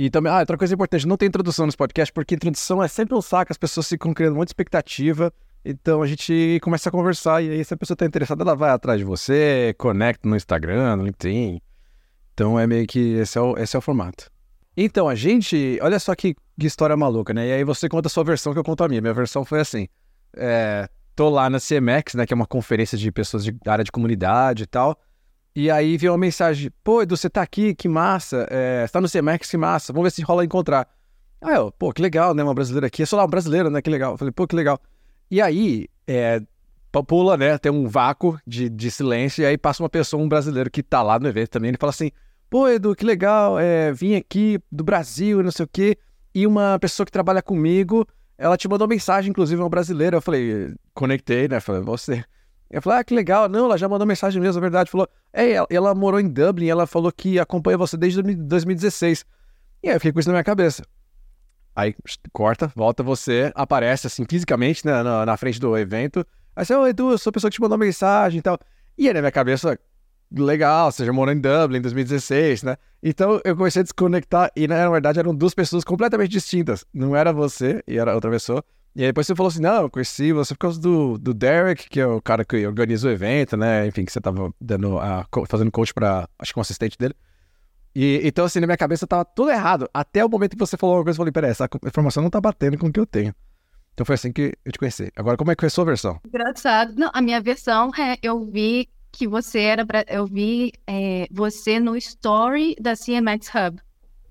E também, ah, outra coisa importante, não tem introdução nesse podcast, porque introdução é sempre um saco, as pessoas ficam criando muita expectativa. Então a gente começa a conversar e aí se a pessoa tá interessada, ela vai atrás de você, conecta no Instagram, no LinkedIn. Então é meio que esse é o, esse é o formato. Então a gente, olha só que, que história maluca, né? E aí você conta a sua versão que eu conto a minha. Minha versão foi assim: é, tô lá na CMX, né? Que é uma conferência de pessoas de área de comunidade e tal. E aí veio uma mensagem: pô, Edu, você tá aqui, que massa. É, você tá no CMX, que massa. Vamos ver se rola encontrar. Aí eu, pô, que legal, né? Uma brasileira aqui. Eu sou lá, um brasileiro, né? Que legal. Eu falei, pô, que legal. E aí, é, pula, né? Tem um vácuo de, de silêncio, e aí passa uma pessoa, um brasileiro que tá lá no evento também, ele fala assim: pô, Edu, que legal, é, vim aqui do Brasil, não sei o quê, e uma pessoa que trabalha comigo, ela te mandou mensagem, inclusive, uma brasileira. Eu falei, conectei, né? Falei, você. Eu falei, ah, que legal. Não, ela já mandou mensagem mesmo, é verdade. Falou, é, ela, morou em Dublin, ela falou que acompanha você desde 2016. E aí eu fiquei com isso na minha cabeça. Aí corta, volta você, aparece assim fisicamente né, na, na frente do evento. Aí você, ô Edu, eu sou a pessoa que te mandou mensagem e tal. E aí na minha cabeça, legal, você já morou em Dublin em 2016, né? Então eu comecei a desconectar e na verdade eram duas pessoas completamente distintas. Não era você e era outra pessoa. E aí depois você falou assim, não, eu conheci você por causa do, do Derek, que é o cara que organiza o evento, né? Enfim, que você tava dando a, fazendo coach para acho que um assistente dele. E, então, assim, na minha cabeça tava tudo errado. Até o momento que você falou uma coisa, eu falei, peraí, essa informação não tá batendo com o que eu tenho. Então foi assim que eu te conheci. Agora, como é que foi a sua versão? Engraçado. Não, a minha versão é, eu vi que você era, pra, eu vi é, você no story da CMX Hub.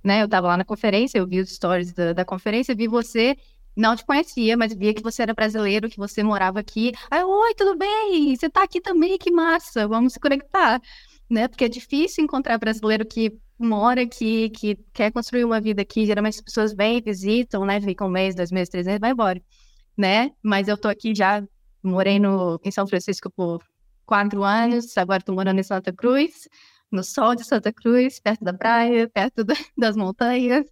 Né? Eu tava lá na conferência, eu vi os stories da, da conferência, vi você não te conhecia, mas via que você era brasileiro, que você morava aqui. Aí, oi, tudo bem? Você tá aqui também, que massa, vamos se conectar. Né? Porque é difícil encontrar brasileiro que mora aqui, que quer construir uma vida aqui, geralmente as pessoas vêm, visitam, né? Ficam um mês, dois meses, três meses, vai embora, né? Mas eu tô aqui já, morei no, em São Francisco por quatro anos, agora tô morando em Santa Cruz, no sol de Santa Cruz, perto da praia, perto da, das montanhas.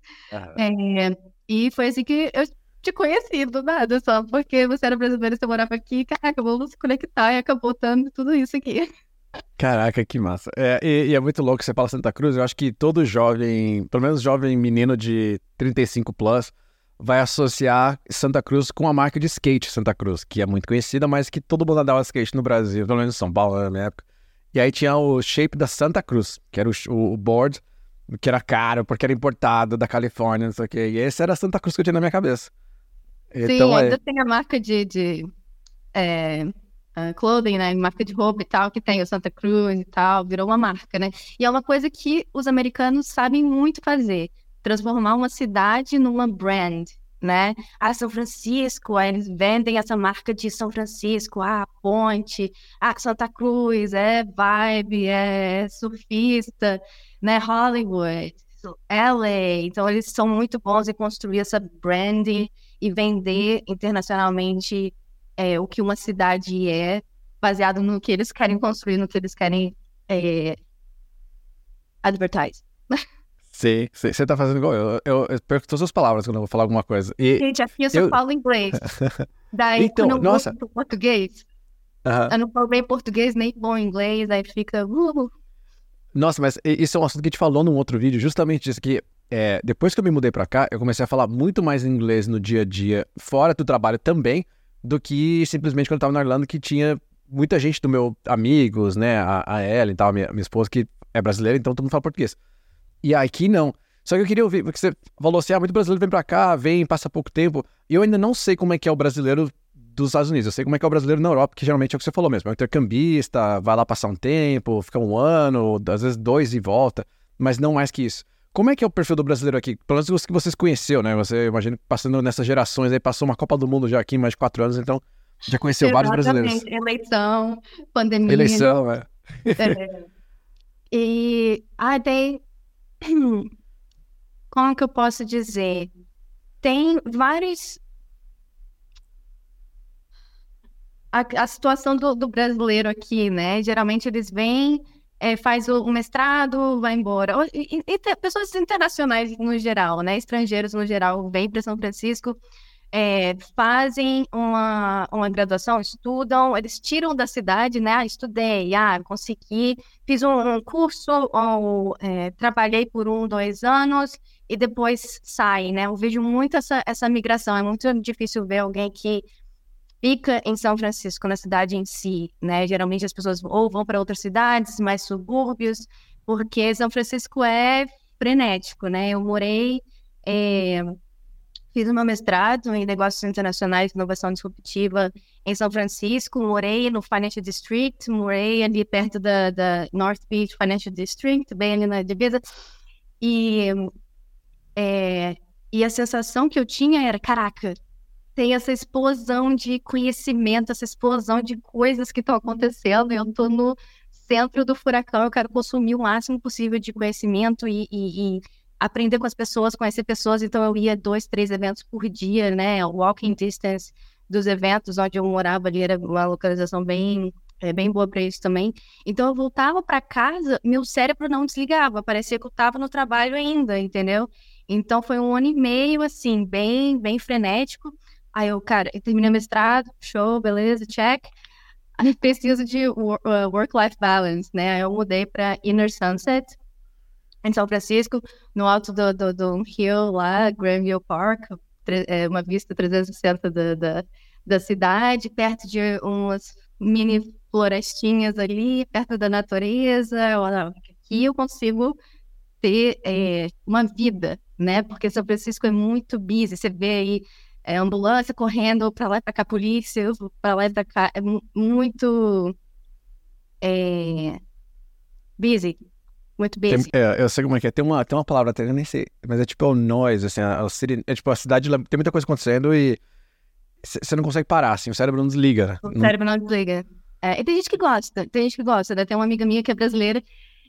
É, e foi assim que eu te nada, só porque você era brasileiro, você morava aqui, caraca, vamos se conectar e acabou dando tudo isso aqui. Caraca, que massa. É, e, e, é muito louco você fala Santa Cruz. Eu acho que todo jovem, pelo menos jovem menino de 35 plus, vai associar Santa Cruz com a marca de skate Santa Cruz, que é muito conhecida, mas que todo mundo andava skate no Brasil, pelo menos em São Paulo na minha época. E aí tinha o shape da Santa Cruz, que era o, o board, que era caro, porque era importado da Califórnia, não sei o quê. E esse era a Santa Cruz que eu tinha na minha cabeça. Sim, então, ainda é... tem a marca de, de é, uh, clothing, né? Marca de roupa e tal, que tem o Santa Cruz e tal, virou uma marca, né? E é uma coisa que os americanos sabem muito fazer, transformar uma cidade numa brand, né? Ah, São Francisco, aí eles vendem essa marca de São Francisco, ah, Ponte, ah, Santa Cruz, é vibe, é surfista, né? Hollywood, LA. Então, eles são muito bons em construir essa branding e vender internacionalmente é, o que uma cidade é, baseado no que eles querem construir, no que eles querem é, advertise. Sim, você tá fazendo igual eu. Eu, eu perco todas as palavras quando eu vou falar alguma coisa. E Gente, aqui eu só eu... falo inglês. Daí, então, quando eu nossa. vou português, uh -huh. eu não falo bem português, nem bom inglês, aí fica... Uh. Nossa, mas isso é um assunto que a gente falou num outro vídeo, justamente isso que é, depois que eu me mudei para cá, eu comecei a falar muito mais inglês no dia a dia, fora do trabalho também, do que simplesmente quando eu tava na Irlanda, que tinha muita gente do meu amigos, né, a, a Ellen e tal, minha, minha esposa, que é brasileira, então todo mundo fala português. E aqui não. Só que eu queria ouvir, porque você falou assim, ah, muito brasileiro vem pra cá, vem, passa pouco tempo, e eu ainda não sei como é que é o brasileiro dos Estados Unidos, eu sei como é que é o brasileiro na Europa, que geralmente é o que você falou mesmo, é um intercambista, vai lá passar um tempo, fica um ano, às vezes dois e volta, mas não mais que isso. Como é que é o perfil do brasileiro aqui? Pelo menos os que vocês conheceu, né? Você, imagina, passando nessas gerações aí, passou uma Copa do Mundo já aqui, mais de quatro anos, então já conheceu Exatamente. vários brasileiros. Eleição, pandemia. Eleição, é. é. E, ah, tem... Como que eu posso dizer? Tem vários... A, a situação do, do brasileiro aqui, né? Geralmente eles vêm é, faz o, mestrado, vai embora. E, e, e, pessoas internacionais no geral, né? Estrangeiros no geral, vêm para São Francisco, é, fazem uma, uma graduação, estudam, eles tiram da cidade, né? Ah, estudei, ah, consegui, fiz um, um curso, ou é, trabalhei por um, dois anos, e depois sai, né? Eu vejo muito essa, essa migração. É muito difícil ver alguém que fica em São Francisco, na cidade em si, né? Geralmente as pessoas ou vão para outras cidades, mais subúrbios, porque São Francisco é frenético, né? Eu morei, é, fiz meu mestrado em negócios internacionais inovação disruptiva em São Francisco, morei no Financial District, morei ali perto da, da North Beach Financial District, bem ali na divisa, e, é, e a sensação que eu tinha era, caraca, tem essa explosão de conhecimento, essa explosão de coisas que estão acontecendo, eu estou no centro do furacão, eu quero consumir o máximo possível de conhecimento e, e, e, aprender com as pessoas, conhecer pessoas. Então, eu ia dois, três eventos por dia, né? Walking distance dos eventos onde eu morava ali era uma localização bem é bem boa para isso também. Então eu voltava para casa, meu cérebro não desligava, parecia que eu estava no trabalho ainda, entendeu? Então foi um ano e meio assim, bem, bem frenético. Aí eu, cara, eu terminei mestrado, show, beleza, check preciso de uh, work-life balance, né? Aí eu mudei para Inner Sunset, em São Francisco, no alto do, do, do hill lá, Granville Park, é, uma vista 360 da, da, da cidade, perto de umas mini florestinhas ali, perto da natureza. Aqui eu consigo ter é, uma vida, né? Porque São Francisco é muito busy. Você vê aí é, ambulância correndo para lá e para cá, polícia para lá e para cá. É muito é, busy. Muito busy. Tem, é, eu sei como é que é. Tem uma, tem uma palavra, até nem sei, mas é tipo o noise, assim, a, a city, é tipo a cidade, tem muita coisa acontecendo e você não consegue parar, assim, o cérebro não desliga. Né? O cérebro não desliga. É, e tem gente que gosta, tem gente que gosta, né? Tem uma amiga minha que é brasileira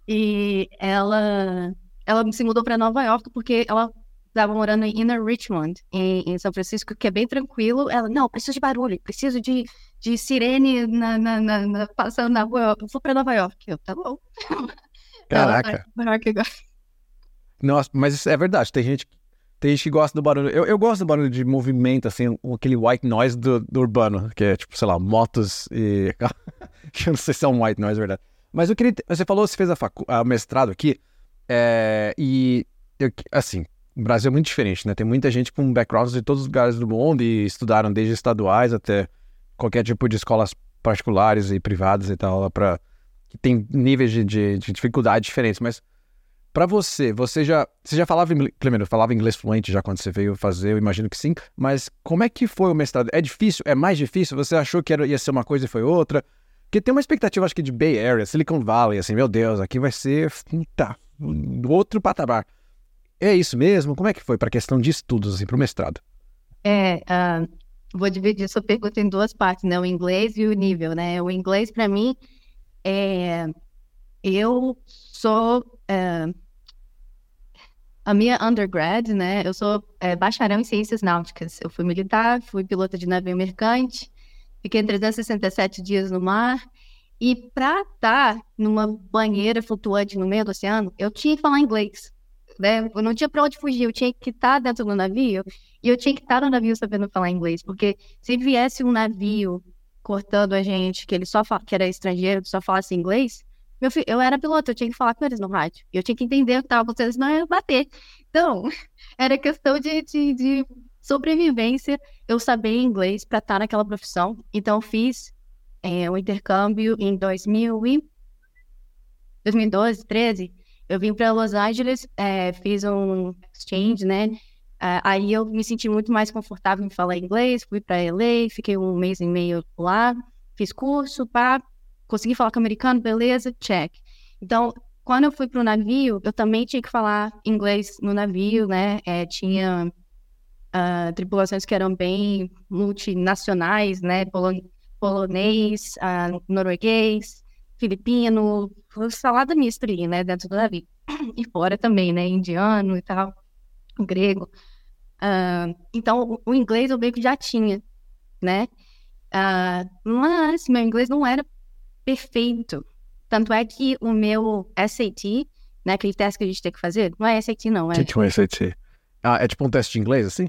e ela, ela se mudou para Nova York porque ela estava morando em Inner Richmond, em, em, São Francisco, que é bem tranquilo. Ela, não, preciso de barulho, preciso de, de sirene na, na, na, na passando na rua. Eu vou para Nova York. Eu, tá bom. Caraca. Nova York Nossa, mas isso é verdade. Tem gente, tem gente que gosta do barulho. Eu, eu gosto do barulho de movimento, assim, aquele white noise do, do urbano, que é tipo, sei lá, motos e. eu não sei se é um white noise, é verdade. Mas eu queria. Você falou, você fez a, facu... a mestrado aqui, é... e eu, assim, o Brasil é muito diferente, né? Tem muita gente com backgrounds de todos os lugares do mundo e estudaram desde estaduais até qualquer tipo de escolas particulares e privadas e tal, para que tem níveis de, de, de dificuldade diferentes. Mas para você, você já, você já falava primeiro, falava inglês fluente já quando você veio fazer, eu imagino que sim. Mas como é que foi o mestrado? É difícil? É mais difícil? Você achou que era, ia ser uma coisa e foi outra? Porque tem uma expectativa, acho que de Bay Area, Silicon Valley, assim, meu Deus, aqui vai ser, tá, outro patamar. É isso mesmo? Como é que foi para a questão de estudos, assim, para o mestrado? É, uh, vou dividir sua pergunta em duas partes, né? O inglês e o nível, né? O inglês, para mim, é... eu sou... Uh... a minha undergrad, né? Eu sou é, bacharel em ciências náuticas. Eu fui militar, fui pilota de navio mercante, fiquei 367 dias no mar. E para estar numa banheira flutuante no meio do oceano, eu tinha que falar inglês né? Eu não tinha para onde fugir, eu tinha que estar dentro do navio e eu tinha que estar no navio sabendo falar inglês, porque se viesse um navio cortando a gente, que ele só que era estrangeiro, que só falasse inglês, meu filho, eu era piloto, eu tinha que falar com eles no rádio. Eu tinha que entender o que estava acontecendo, senão eu ia bater. Então, era questão de, de, de sobrevivência, eu saber inglês para estar naquela profissão. Então, fiz é, um intercâmbio em 2000 e 2012, 13, eu vim para Los Angeles, é, fiz um exchange, né? Uh, aí eu me senti muito mais confortável em falar inglês, fui para LA, fiquei um mês e meio lá, fiz curso, pá, consegui falar com americano, beleza, check. Então, quando eu fui para o navio, eu também tinha que falar inglês no navio, né? É, tinha uh, tripulações que eram bem multinacionais, né? Polon polonês, uh, norueguês, filipino, salada mista ali, né, dentro do navio. E fora também, né, indiano e tal, grego. Uh, então, o, inglês eu meio que já tinha, né? Uh, mas meu inglês não era perfeito. Tanto é que o meu SAT, né, aquele teste que a gente tem que fazer, não é SAT não, é... O que é um SAT? Ah, é tipo um teste de inglês, assim?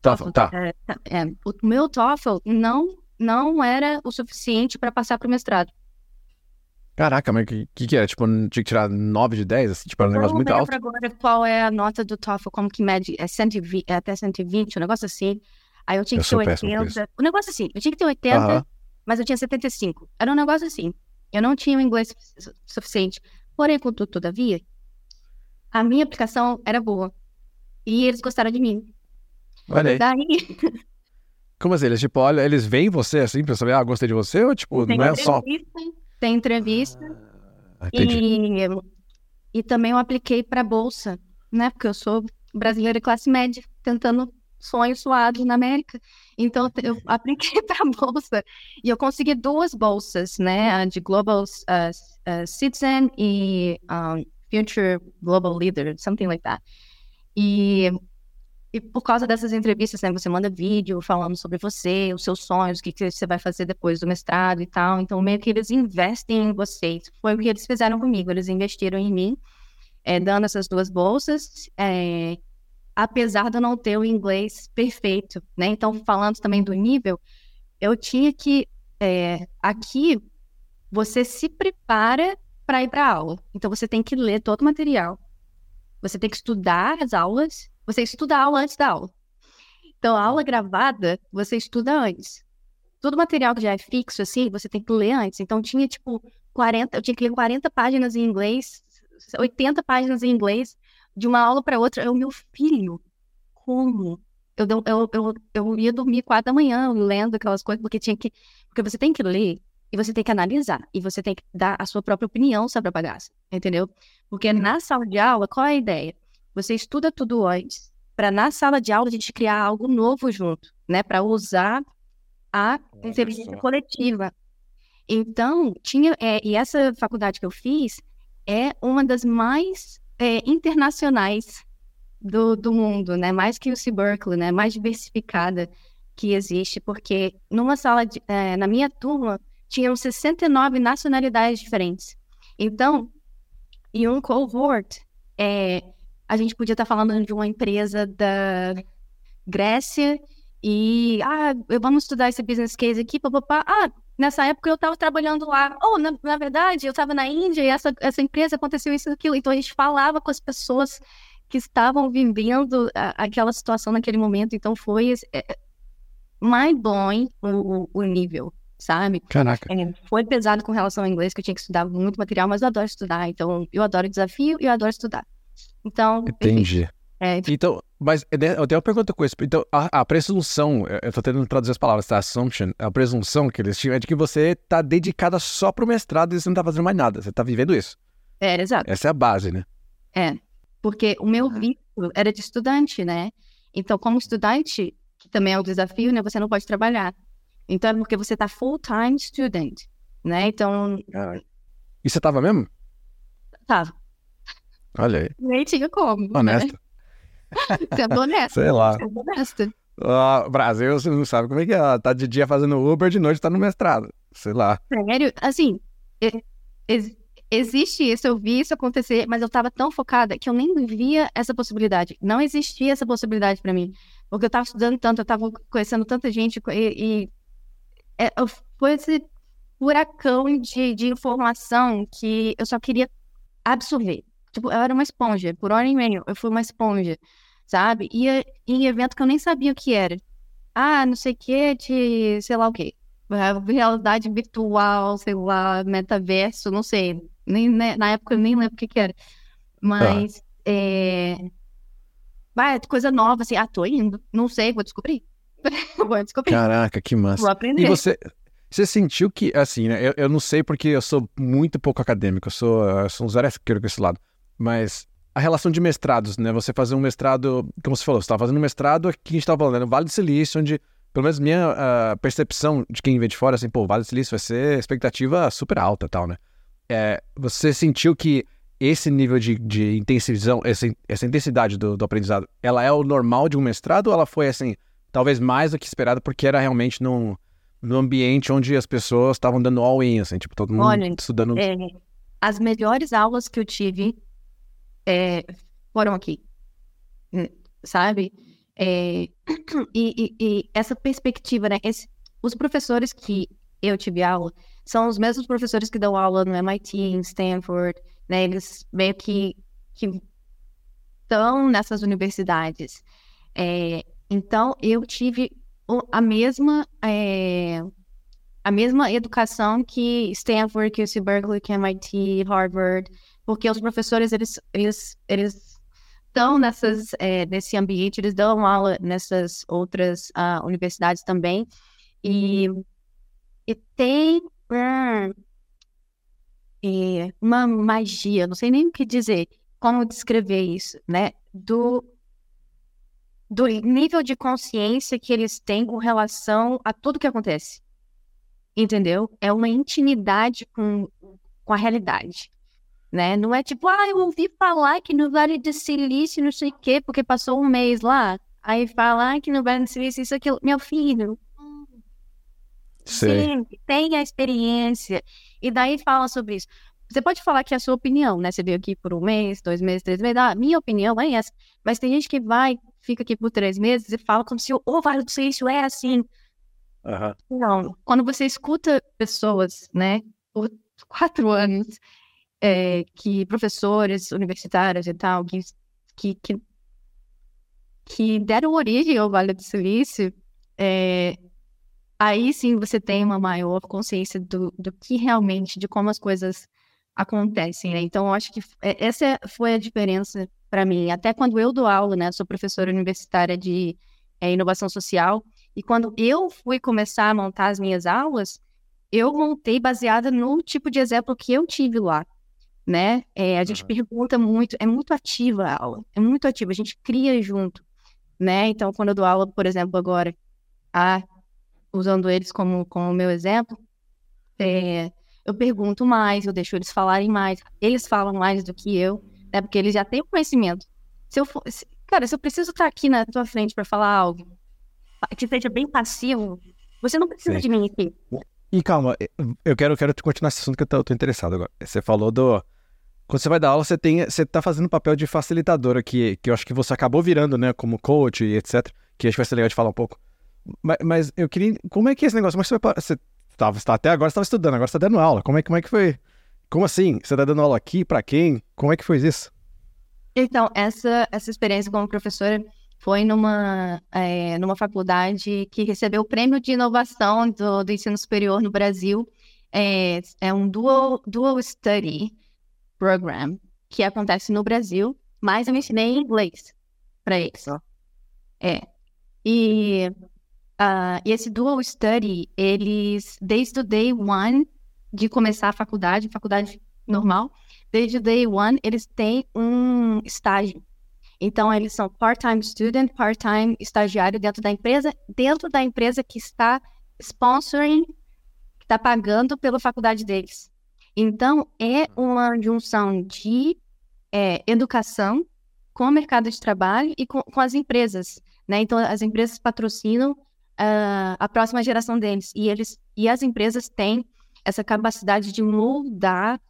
TOEFL, tá. É, é, o meu TOEFL não, não era o suficiente para passar para o mestrado. Caraca, mas o que, que, que era? Tipo, tinha que tirar 9 de 10? Assim, tipo, era um negócio muito alto? Eu não agora qual é a nota do TOEFL, como que mede, é, 120, é até 120, um negócio assim. Aí eu tinha que eu ter 80. Um negócio assim, eu tinha que ter 80, mas eu tinha 75. Era um negócio assim. Eu não tinha o inglês suficiente. Porém, contudo, todavia, a minha aplicação era boa. E eles gostaram de mim. Olha aí. Daí... Como assim? Eles, tipo, olha, eles veem você assim pra saber, ah, gostei de você? Ou, tipo, tem não é só... Tem entrevista. Ah, e, e também eu apliquei pra bolsa, né? Porque eu sou brasileira classe média, tentando sonhos suados na América. Então, eu apliquei para a bolsa e eu consegui duas bolsas, né? De Global uh, uh, Citizen e um, Future Global Leader, something like that. E, e por causa dessas entrevistas, né? Você manda vídeo falando sobre você, os seus sonhos, o que, que você vai fazer depois do mestrado e tal. Então, meio que eles investem em vocês. Foi o que eles fizeram comigo. Eles investiram em mim, é, dando essas duas bolsas. É, apesar de eu não ter o inglês perfeito, né? Então, falando também do nível, eu tinha que é, aqui você se prepara para ir para aula. Então, você tem que ler todo o material, você tem que estudar as aulas, você estuda a aula antes da aula. Então, a aula gravada, você estuda antes. Todo material que já é fixo, assim, você tem que ler antes. Então, tinha, tipo, 40, eu tinha que ler 40 páginas em inglês, 80 páginas em inglês, de uma aula para outra, é o meu filho. Como? Eu, eu, eu, eu ia dormir quatro da manhã lendo aquelas coisas, porque tinha que. Porque você tem que ler e você tem que analisar e você tem que dar a sua própria opinião sobre a bagaça, entendeu? Porque na sala de aula, qual é a ideia? Você estuda tudo antes, para na sala de aula a gente criar algo novo junto, né? Para usar a inteligência coletiva. Então, tinha. É, e essa faculdade que eu fiz é uma das mais é, internacionais do, do mundo, né? Mais que o C Berkeley, né? Mais diversificada que existe, porque numa sala, de, é, na minha turma, tinham 69 nacionalidades diferentes. Então, em um cohort, é, a gente podia estar falando de uma empresa da Grécia e, ah, vamos estudar esse business case aqui, papapá. Ah, nessa época eu estava trabalhando lá. Ou, oh, na, na, verdade, eu estava na Índia e essa, essa empresa aconteceu isso e aquilo. Então a gente falava com as pessoas que estavam vivendo a, aquela situação naquele momento. Então foi é, mind-blowing o, o, nível, sabe? Caraca. É, foi pesado com relação ao inglês, que eu tinha que estudar muito material, mas eu adoro estudar. Então eu adoro desafio e eu adoro estudar. Então. Entendi. Enfim, é, então, mas é, né, eu tenho uma pergunta com isso. Então, a, a, presunção, eu tô tentando traduzir as palavras, tá? Assumption, a presunção que eles tinham é de que você tá dedicada só pro mestrado e você não tá fazendo mais nada. Você tá vivendo isso. É, exato. Essa é a base, né? É. Porque o meu visto era de estudante, né? Então, como estudante, que também é um desafio, né? Você não pode trabalhar. Então, é porque você tá full-time student, né? Então. E você tava mesmo? Tava. Olha aí. Nem tinha como. Né? Honesta. Né? Sendo honesta. Sei lá. Sendo honesta. Ah, Brasil, você não sabe como é que é. Tá de dia fazendo Uber, de noite tá no mestrado. Sei lá. Sério? Assim, ex existe isso, eu vi isso acontecer, mas eu tava tão focada que eu nem via essa possibilidade. Não existia essa possibilidade para mim. Porque eu tava estudando tanto, eu tava conhecendo tanta gente e, e é, foi esse furacão de, de informação que eu só queria absorver. Tipo, eu era uma esponja. Por hora e meio, eu fui uma esponja, sabe? Ia em evento que eu nem sabia o que era. Ah, não sei o que, de sei lá o que. Realidade virtual, sei lá, metaverso, não sei. Nem, né, na época eu nem lembro o que, que era. Mas, ah. é... Vai, coisa nova, assim, ah, tô indo. Não sei, vou descobrir. vou descobrir. Caraca, que massa. Vou aprender. E você, você sentiu que, assim, né? Eu, eu não sei porque eu sou muito pouco acadêmico, eu sou, eu sou um zero com esse lado. Mas a relação de mestrados, né? Você fazer um mestrado, como você falou, você estava fazendo um mestrado aqui, a gente estava falando, né? no Vale do Silício, onde, pelo menos minha uh, percepção de quem vem de fora, assim, pô, Vale do Silício vai ser expectativa super alta tal, né? É, você sentiu que esse nível de, de essa, essa intensidade do, do, aprendizado, ela é o normal de um mestrado ou ela foi, assim, talvez mais do que esperado porque era realmente num, num ambiente onde as pessoas estavam dando all-in, assim, tipo, todo mundo Olha, estudando... É, as melhores aulas que eu tive é, aqui, hum, sabe? É, e, e, e, essa perspectiva, né? Esse, os professores que eu tive aula são os mesmos professores que dão aula no MIT, em Stanford, né? Eles meio que, que estão nessas universidades. É, então, eu tive a mesma é, a mesma educação que Stanford, que UC Berkeley, que MIT, Harvard, porque os professores eles eles eles estão nessas é, nesse ambiente, eles dão aula nessas outras uh, universidades também e, e tem é, uma magia, não sei nem o que dizer, como descrever isso, né? Do do nível de consciência que eles têm com relação a tudo que acontece. Entendeu? É uma intimidade com, com a realidade. Né? Não é tipo, ah, eu ouvi falar que no Vale do Silício, não sei o quê, porque passou um mês lá. Aí falar que no Vale do Silício, isso, aquilo. Meu filho, Sim, tem a experiência. E daí fala sobre isso. Você pode falar que é a sua opinião, né? Você veio aqui por um mês, dois meses, três meses. Ah, minha opinião é essa. Mas tem gente que vai fica aqui por três meses e fala como se o oh, Vale do Silício é assim. Uhum. Não, quando você escuta pessoas, né, por quatro anos, é, que professores universitários e tal, que, que, que, que deram origem ao Vale do Silício, é, aí sim você tem uma maior consciência do, do que realmente, de como as coisas acontecem, né? Então, eu acho que é, essa foi a diferença para mim. Até quando eu dou aula, né? Sou professora universitária de é, inovação social. E quando eu fui começar a montar as minhas aulas, eu montei baseada no tipo de exemplo que eu tive lá, né? É, a gente uhum. pergunta muito, é muito ativa a aula, é muito ativa, a gente cria junto, né? Então, quando eu dou aula, por exemplo, agora, a, usando eles como, como meu exemplo, é, eu pergunto mais, eu deixo eles falarem mais, eles falam mais do que eu, né? Porque eles já têm o conhecimento. Se eu for, se, cara, se eu preciso estar aqui na tua frente para falar algo que seja bem passivo, você não precisa Sim. de mim aqui. E calma, eu quero, eu quero continuar esse assunto que eu tô, tô interessado agora. Você falou do. Quando você vai dar aula, você tem, você tá fazendo papel de facilitadora, que, que eu acho que você acabou virando, né, como coach e etc. Que acho que vai ser legal de falar um pouco. Mas, mas eu queria. Como é que é esse negócio? Como é você vai. Você tava, você tá, até agora estava estudando, agora você tá dando aula. Como é, como é que foi? Como assim? Você tá dando aula aqui? para quem? Como é que foi isso? Então, essa, essa experiência como professora foi numa, é, numa faculdade que recebeu o prêmio de inovação do, do ensino superior no Brasil. É, é um dual, dual study program que acontece no Brasil, mas eu ensinei inglês para eles. É. E, uh, e esse dual study, eles, desde o day one, de começar a faculdade, faculdade normal, desde o day one, eles têm um estágio. Então, eles são part-time student, part-time estagiário dentro da empresa, dentro da empresa que está sponsoring, que está pagando pela faculdade deles. Então, é uma junção de é, educação com o mercado de trabalho e com, com as empresas. Né? Então, as empresas patrocinam uh, a próxima geração deles. E, eles, e as empresas têm essa capacidade de moldar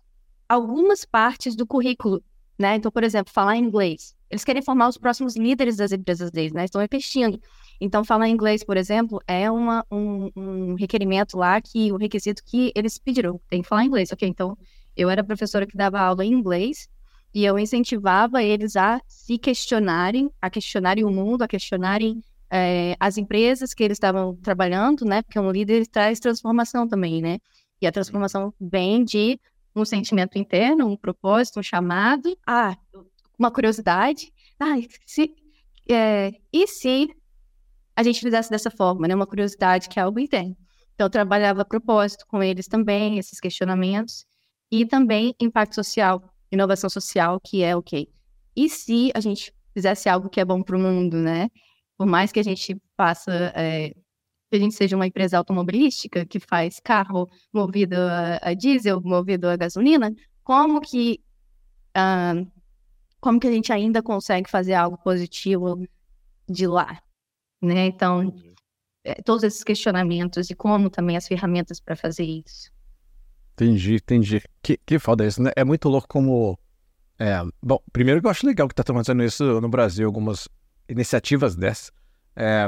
algumas partes do currículo, né? Então, por exemplo, falar inglês. Eles querem formar os próximos líderes das empresas deles, né? Estão investindo. Então, falar inglês, por exemplo, é uma, um, um, requerimento lá que o requisito que eles pediram. Tem que falar inglês. Ok, então eu era professora que dava aula em inglês e eu incentivava eles a se questionarem, a questionarem o mundo, a questionarem é, as empresas que eles estavam trabalhando, né? Porque um líder traz transformação também, né? E a transformação vem de um sentimento interno, um propósito, um chamado, ah, uma curiosidade. Ah, se, é, e se a gente fizesse dessa forma, né? Uma curiosidade que é algo interno. Então, eu trabalhava propósito com eles também, esses questionamentos, e também impacto social, inovação social, que é o okay, quê? E se a gente fizesse algo que é bom para o mundo, né? Por mais que a gente faça é, que a gente seja uma empresa automobilística que faz carro movido a, a diesel, movido a gasolina, como que uh, como que a gente ainda consegue fazer algo positivo de lá, né? Então, é, todos esses questionamentos e como também as ferramentas para fazer isso. Entendi, entendi. Que, que foda isso, né? É muito louco como. É, bom, primeiro que eu acho legal que tá tomando isso no Brasil, algumas iniciativas dessas. É,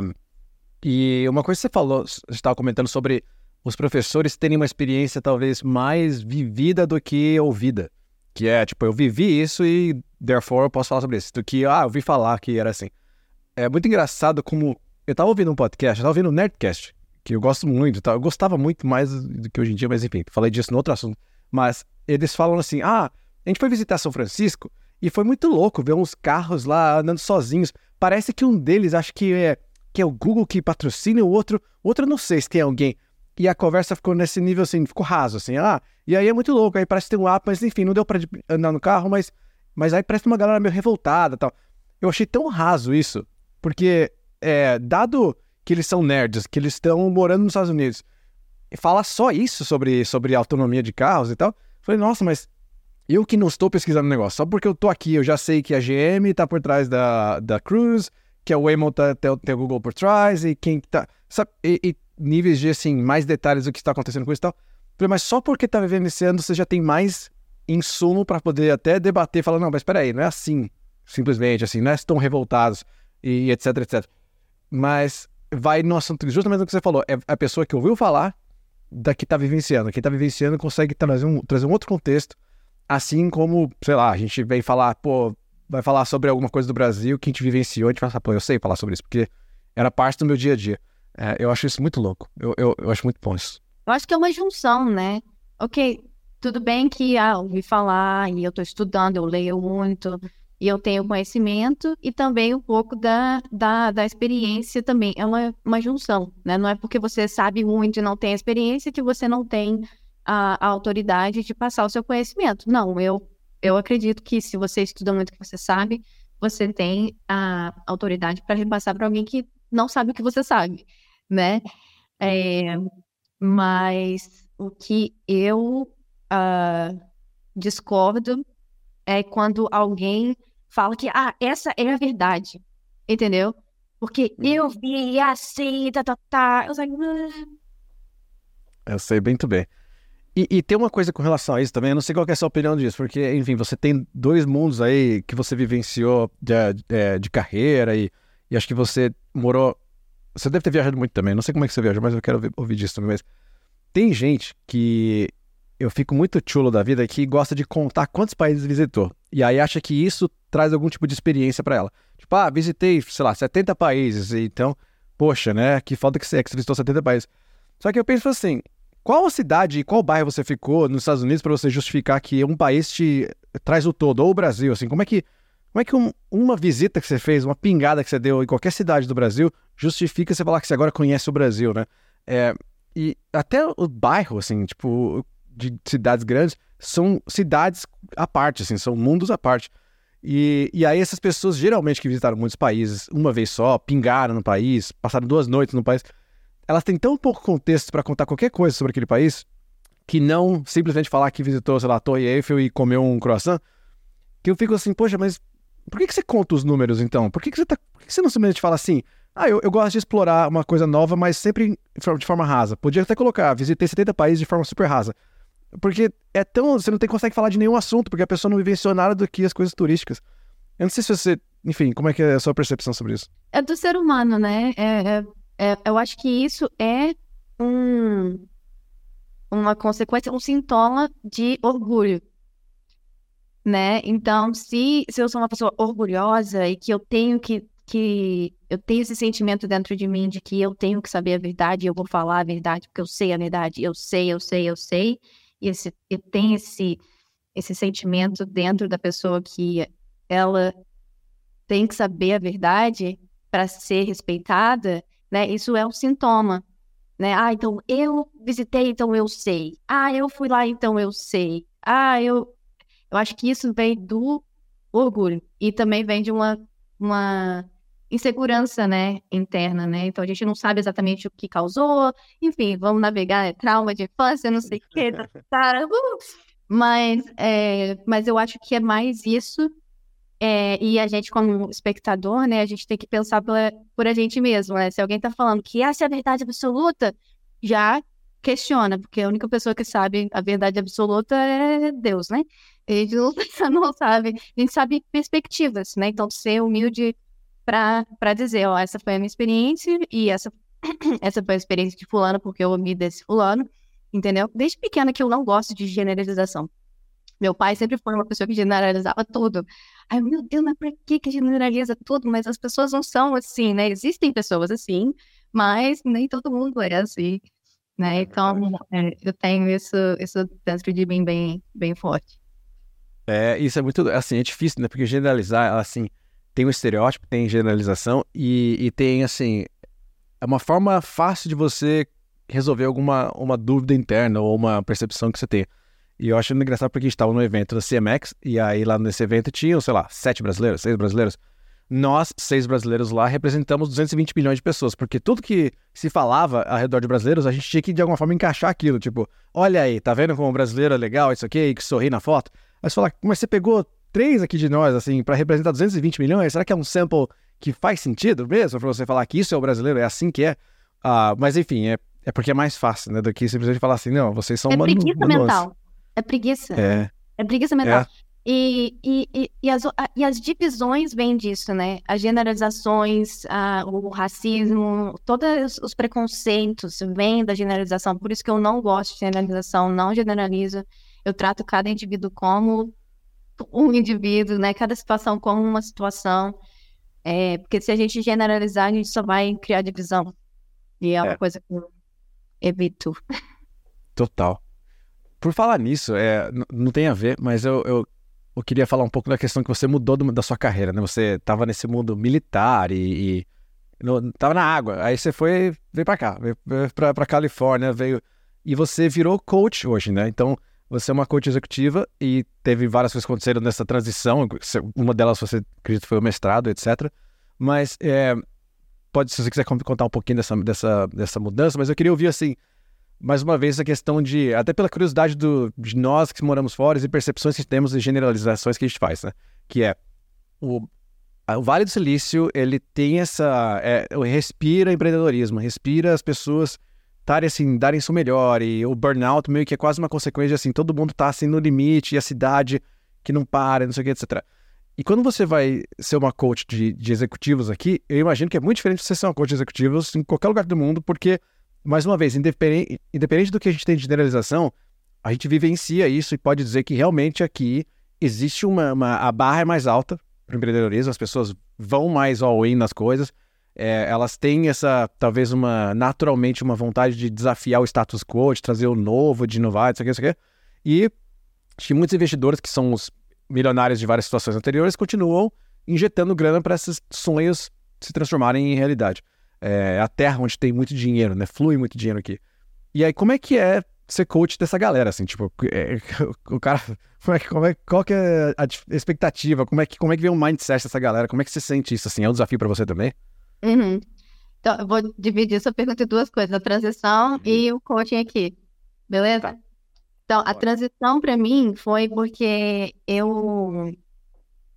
e uma coisa que você falou, você estava comentando sobre os professores terem uma experiência talvez mais vivida do que ouvida. Que é, tipo, eu vivi isso e, therefore, eu posso falar sobre isso. Do que, ah, eu ouvi falar que era assim. É muito engraçado como. Eu tava ouvindo um podcast, eu tava ouvindo um Nerdcast, que eu gosto muito, tá? eu gostava muito mais do que hoje em dia, mas enfim, falei disso no outro assunto. Mas eles falam assim: ah, a gente foi visitar São Francisco e foi muito louco ver uns carros lá andando sozinhos. Parece que um deles, acho que é, que é o Google que patrocina, o outro, o outro eu não sei se tem alguém. E a conversa ficou nesse nível assim, ficou raso, assim, ah, e aí é muito louco, aí parece que tem um app, mas enfim, não deu pra andar no carro, mas, mas aí parece uma galera meio revoltada tal. Eu achei tão raso isso, porque, é, dado que eles são nerds, que eles estão morando nos Estados Unidos, e fala só isso sobre, sobre autonomia de carros e tal, falei, nossa, mas eu que não estou pesquisando o negócio, só porque eu tô aqui, eu já sei que a GM tá por trás da, da Cruise, que a Waymo tá, tem, tem o Google por trás, e quem tá. Sabe, e, e níveis de assim, mais detalhes do que está acontecendo com isso e tal. Mas só porque tá esse ano você já tem mais insumo para poder até debater, falar, não, mas espera aí, não é assim, simplesmente, assim, não é tão revoltados e etc, etc. Mas vai no assunto, justamente no que você falou, é a pessoa que ouviu falar da que tá vivenciando. Quem tá vivenciando consegue trazer um, trazer um outro contexto, assim como, sei lá, a gente vem falar, pô, vai falar sobre alguma coisa do Brasil que a gente vivenciou, a gente fala, pô, eu sei falar sobre isso, porque era parte do meu dia a dia. É, eu acho isso muito louco. Eu, eu, eu, acho muito bom isso. Eu acho que é uma junção, né? Ok, tudo bem que ah, ouvi falar e eu estou estudando, eu leio muito e eu tenho conhecimento e também um pouco da, da, da experiência também. É uma, uma junção, né? Não é porque você sabe muito e não tem experiência que você não tem a, a autoridade de passar o seu conhecimento. Não, eu, eu acredito que se você estuda muito o que você sabe, você tem a autoridade para repassar para alguém que não sabe o que você sabe né? É, mas o que eu uh, discordo é quando alguém fala que, ah, essa é a verdade, entendeu? Porque eu uhum. vi assim, tá, tá, tá. Eu, sei, ah. eu sei muito bem. E, e, tem uma coisa com relação a isso também, eu não sei qual é a sua opinião disso, porque, enfim, você tem dois mundos aí que você vivenciou de, de, de carreira e, e acho que você morou você deve ter viajado muito também. Não sei como é que você viaja, mas eu quero ouvir disso também. Mas tem gente que eu fico muito chulo da vida que gosta de contar quantos países visitou. E aí acha que isso traz algum tipo de experiência para ela. Tipo, ah, visitei, sei lá, 70 países. Então, poxa, né? Que falta que você é que você visitou 70 países. Só que eu penso assim, qual cidade e qual bairro você ficou nos Estados Unidos para você justificar que um país te traz o todo, ou o Brasil, assim, como é que como é que um, uma visita que você fez, uma pingada que você deu em qualquer cidade do Brasil, justifica você falar que você agora conhece o Brasil, né? É, e até o bairro, assim, tipo, de cidades grandes, são cidades à parte, assim, são mundos à parte. E, e aí essas pessoas, geralmente, que visitaram muitos países uma vez só, pingaram no país, passaram duas noites no país, elas têm tão pouco contexto para contar qualquer coisa sobre aquele país, que não simplesmente falar que visitou, sei lá, a Torre Eiffel e comeu um croissant, que eu fico assim, poxa, mas por que, que você conta os números, então? Por que, que você tá. Por que você não simplesmente fala assim? Ah, eu, eu gosto de explorar uma coisa nova, mas sempre de forma rasa. Podia até colocar, visitei 70 países de forma super rasa. Porque é tão. Você não tem, consegue falar de nenhum assunto, porque a pessoa não vivenciou nada do que as coisas turísticas. Eu não sei se você. Enfim, como é que é a sua percepção sobre isso? É do ser humano, né? É, é, é, eu acho que isso é um, uma consequência, um sintoma de orgulho né? Então, se, se eu sou uma pessoa orgulhosa e que eu tenho que, que eu tenho esse sentimento dentro de mim de que eu tenho que saber a verdade, eu vou falar a verdade porque eu sei a verdade, eu sei, eu sei, eu sei, e esse, eu tenho esse, esse sentimento dentro da pessoa que ela tem que saber a verdade para ser respeitada, né? Isso é um sintoma, né? Ah, então eu visitei, então eu sei. Ah, eu fui lá, então eu sei. Ah, eu eu acho que isso vem do orgulho e também vem de uma, uma insegurança, né, interna, né? Então a gente não sabe exatamente o que causou, enfim, vamos navegar, é trauma de infância, não sei o que, tá, tá, uh! mas, é, mas eu acho que é mais isso. É, e a gente, como espectador, né, a gente tem que pensar por, por a gente mesmo, né? Se alguém tá falando que essa é a verdade absoluta, já questiona, porque a única pessoa que sabe a verdade absoluta é Deus, né? A gente não, não sabe, a gente sabe perspectivas, né? Então, ser humilde para dizer, ó, essa foi a minha experiência e essa essa foi a experiência de fulano, porque eu ouvi desse fulano, entendeu? Desde pequena que eu não gosto de generalização. Meu pai sempre foi uma pessoa que generalizava tudo. Ai, meu Deus, mas por que que generaliza tudo? Mas as pessoas não são assim, né? Existem pessoas assim, mas nem todo mundo é assim, né? Então, é, eu tenho isso, isso dentro de mim bem, bem forte. É, isso é muito, assim, é difícil, né? Porque generalizar, assim, tem um estereótipo, tem generalização e, e tem, assim, é uma forma fácil de você resolver alguma uma dúvida interna ou uma percepção que você tem. E eu acho engraçado porque a gente estava no evento da CMX e aí lá nesse evento tinham, sei lá, sete brasileiros, seis brasileiros. Nós, seis brasileiros lá, representamos 220 milhões de pessoas, porque tudo que se falava ao redor de brasileiros, a gente tinha que de alguma forma encaixar aquilo. Tipo, olha aí, tá vendo como o brasileiro é legal, isso aqui, que sorri na foto? Aí você fala, mas você pegou três aqui de nós, assim, para representar 220 milhões? Será que é um sample que faz sentido mesmo para você falar que isso é o brasileiro, é assim que é? Uh, mas enfim, é, é porque é mais fácil, né, do que simplesmente falar assim, não, vocês são É preguiça mental. É preguiça. É. É preguiça mental. É. E, e, e, e, as, e as divisões vêm disso, né? As generalizações, a, o racismo, todos os preconceitos vêm da generalização. Por isso que eu não gosto de generalização, não generalizo. Eu trato cada indivíduo como um indivíduo, né? Cada situação como uma situação. É, porque se a gente generalizar, a gente só vai criar divisão. E é uma é. coisa que eu evito. Total. Por falar nisso, é, não tem a ver, mas eu, eu, eu, queria falar um pouco da questão que você mudou do, da sua carreira, né? Você estava nesse mundo militar e, e no, tava na água. Aí você foi, veio para cá, veio para Califórnia, veio e você virou coach hoje, né? Então você é uma coach executiva e teve várias coisas acontecendo nessa transição. Uma delas, você acredita, foi o mestrado, etc. Mas é, pode, se você quiser contar um pouquinho dessa, dessa, dessa mudança, mas eu queria ouvir assim mais uma vez, a questão de, até pela curiosidade do, de nós que moramos fora e percepções que temos e generalizações que a gente faz, né? Que é o, o Vale do Silício, ele tem essa. É, respira empreendedorismo, respira as pessoas estarem assim, darem isso melhor. E o burnout meio que é quase uma consequência assim, todo mundo tá assim no limite, e a cidade que não para, não sei o que, etc. E quando você vai ser uma coach de, de executivos aqui, eu imagino que é muito diferente de você ser uma coach de executivos em qualquer lugar do mundo, porque mais uma vez, independente, independente do que a gente tem de generalização, a gente vivencia isso e pode dizer que realmente aqui existe uma, uma a barra é mais alta para o empreendedorismo, as pessoas vão mais all-in nas coisas, é, elas têm essa, talvez uma, naturalmente, uma vontade de desafiar o status quo, de trazer o novo, de inovar, isso aqui, isso aqui. E acho que muitos investidores que são os milionários de várias situações anteriores continuam injetando grana para esses sonhos se transformarem em realidade é a terra onde tem muito dinheiro, né? Flui muito dinheiro aqui. E aí, como é que é ser coach dessa galera, assim, tipo, é, o cara, como é, como é, qual que é a expectativa, como é que, como é que vem o mindset dessa galera, como é que você sente isso, assim, é um desafio para você também? Uhum. Então, eu vou dividir essa pergunta em duas coisas, a transição uhum. e o coaching aqui, beleza? Tá. Então, a transição para mim foi porque eu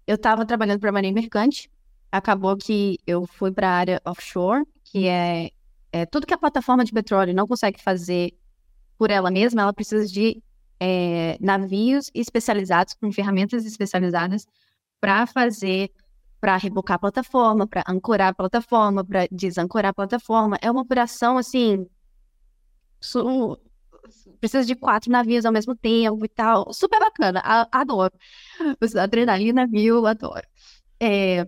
eu estava trabalhando para a Marinha Mercante, acabou que eu fui para a área offshore, que é, é, tudo que a plataforma de petróleo não consegue fazer por ela mesma, ela precisa de é, navios especializados, com ferramentas especializadas, para fazer, para rebocar a plataforma, para ancorar a plataforma, para desancorar a plataforma. É uma operação assim. Su precisa de quatro navios ao mesmo tempo e tal. Super bacana, adoro. Adrenalina, viu, adoro. É...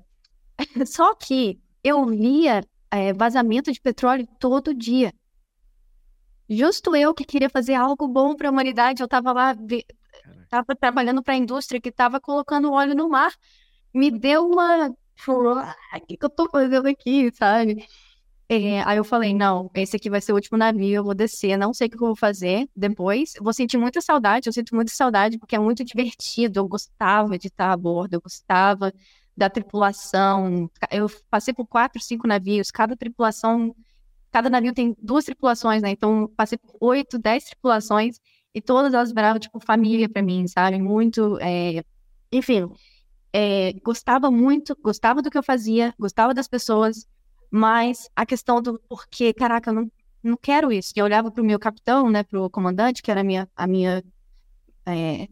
Só que eu via é, vazamento de petróleo todo dia. Justo eu que queria fazer algo bom para a humanidade, eu estava lá, estava trabalhando para a indústria que estava colocando óleo no mar. Me deu uma. O que, que eu estou fazendo aqui, sabe? É, aí eu falei, não, esse aqui vai ser o último navio, eu vou descer, não sei o que eu vou fazer depois. Vou sentir muita saudade, eu sinto muita saudade, porque é muito divertido, eu gostava de estar a bordo, eu gostava da tripulação. Eu passei por quatro, cinco navios, cada tripulação, cada navio tem duas tripulações, né? Então, passei por oito, dez tripulações e todas elas viraram, tipo, família para mim, sabe? Muito, é... enfim, é... gostava muito, gostava do que eu fazia, gostava das pessoas, mas a questão do porquê, caraca, eu não, não quero isso. E eu olhava pro meu capitão, né, pro comandante, que era a minha, a minha é,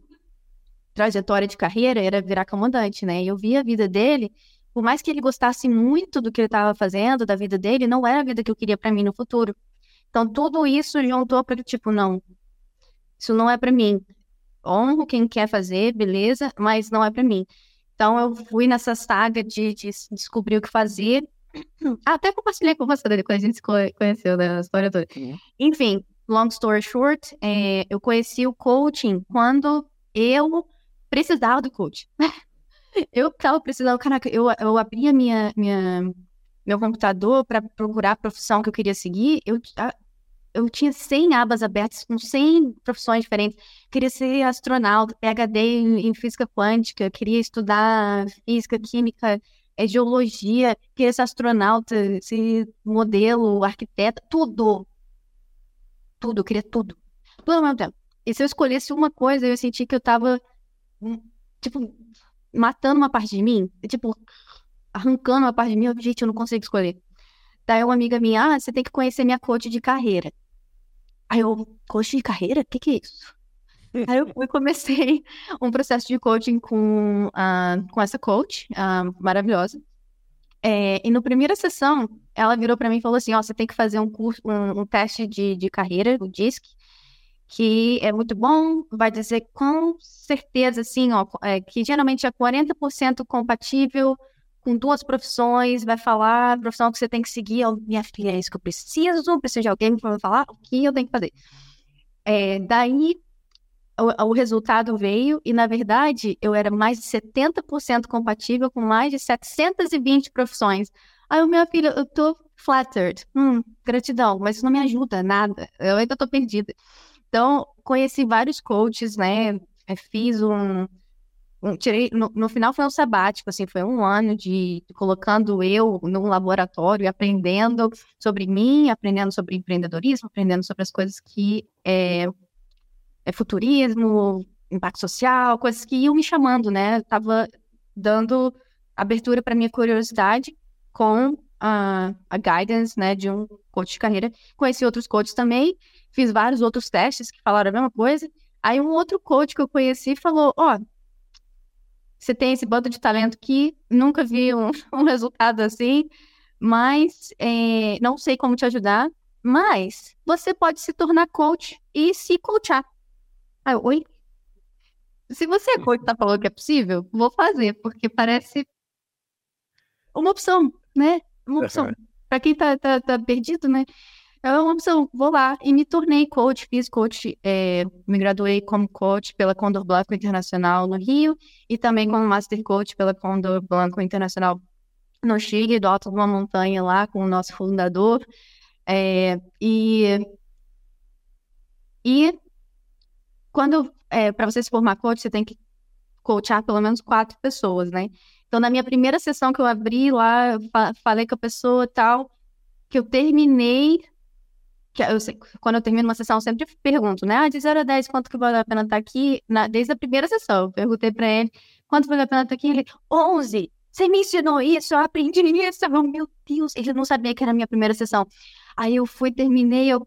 trajetória de carreira era virar comandante, né? E eu via a vida dele por mais que ele gostasse muito do que ele estava fazendo, da vida dele, não era a vida que eu queria para mim no futuro. Então, tudo isso juntou para tipo, não, isso não é para mim. Honro quem quer fazer, beleza, mas não é para mim. Então, eu fui nessa saga de, de descobrir o que fazer. Até compartilhei com você depois a gente se conheceu né, história toda. Enfim, long story short, é, eu conheci o coaching quando eu precisava do coach. eu tava precisando, caraca, eu, eu abri a minha, minha, meu computador para procurar a profissão que eu queria seguir, eu, eu tinha 100 abas abertas com 100 profissões diferentes. Queria ser astronauta, PhD em, em física quântica, queria estudar física, química, é, geologia, queria ser astronauta, ser modelo, arquiteta, tudo. Tudo, eu queria tudo. Tudo ao mesmo tempo. E se eu escolhesse uma coisa, eu senti que eu tava, tipo, matando uma parte de mim. Tipo, arrancando uma parte de mim. Gente, eu não consigo escolher. Daí uma amiga minha, ah, você tem que conhecer minha coach de carreira. Aí eu, coach de carreira? O que, que é isso? Aí eu comecei um processo de coaching com, uh, com essa coach uh, maravilhosa. É, e na primeira sessão, ela virou para mim e falou assim: Ó, oh, você tem que fazer um curso, um, um teste de, de carreira, o DISC, que é muito bom, vai dizer com certeza, assim, ó, é, que geralmente é 40% compatível com duas profissões, vai falar a profissão que você tem que seguir, oh, minha filha, é isso que eu preciso, preciso de alguém para falar o que eu tenho que fazer. É, daí, o, o, resultado veio, e na verdade, eu era mais de 70% compatível com mais de 720 profissões. Aí, minha filha, eu tô flattered, hum, gratidão, mas isso não me ajuda nada, eu ainda tô perdida. Então, conheci vários coaches, né, fiz um tirei, no, no, final foi um sabático, assim, foi um ano de, colocando eu num laboratório, aprendendo sobre mim, aprendendo sobre empreendedorismo, aprendendo sobre as coisas que é, é futurismo, impacto social, coisas que iam me chamando, né? Tava dando abertura para minha curiosidade com a, a guidance, né, de um coach de carreira. Conheci outros coaches também, fiz vários outros testes que falaram a mesma coisa. Aí um outro coach que eu conheci falou, ó, oh, você tem esse bando de talento que nunca vi um, um resultado assim, mas é, não sei como te ajudar, mas você pode se tornar coach e se coachar. Ah, oi? Se você é coach e tá falando que é possível, vou fazer, porque parece uma opção, né? Uma opção. Para quem tá, tá, tá perdido, né? É uma opção, vou lá e me tornei coach, fiz coach, é, me graduei como coach pela Condor Blanco Internacional no Rio e também como Master Coach pela Condor Blanco Internacional no Chile, do alto de uma montanha lá com o nosso fundador. É, e, e quando, é, para você se formar coach, você tem que coachar pelo menos quatro pessoas, né? Então, na minha primeira sessão que eu abri lá, eu fa falei com a pessoa tal, que eu terminei que eu, quando eu termino uma sessão, eu sempre pergunto, né? Ah, de 0 a 10, quanto que vale a pena estar aqui? Na, desde a primeira sessão, eu perguntei para ele, quanto vale a pena estar aqui? Ele, 11! Você me ensinou isso, eu aprendi isso. Eu, meu Deus, ele não sabia que era a minha primeira sessão. Aí eu fui, terminei, eu,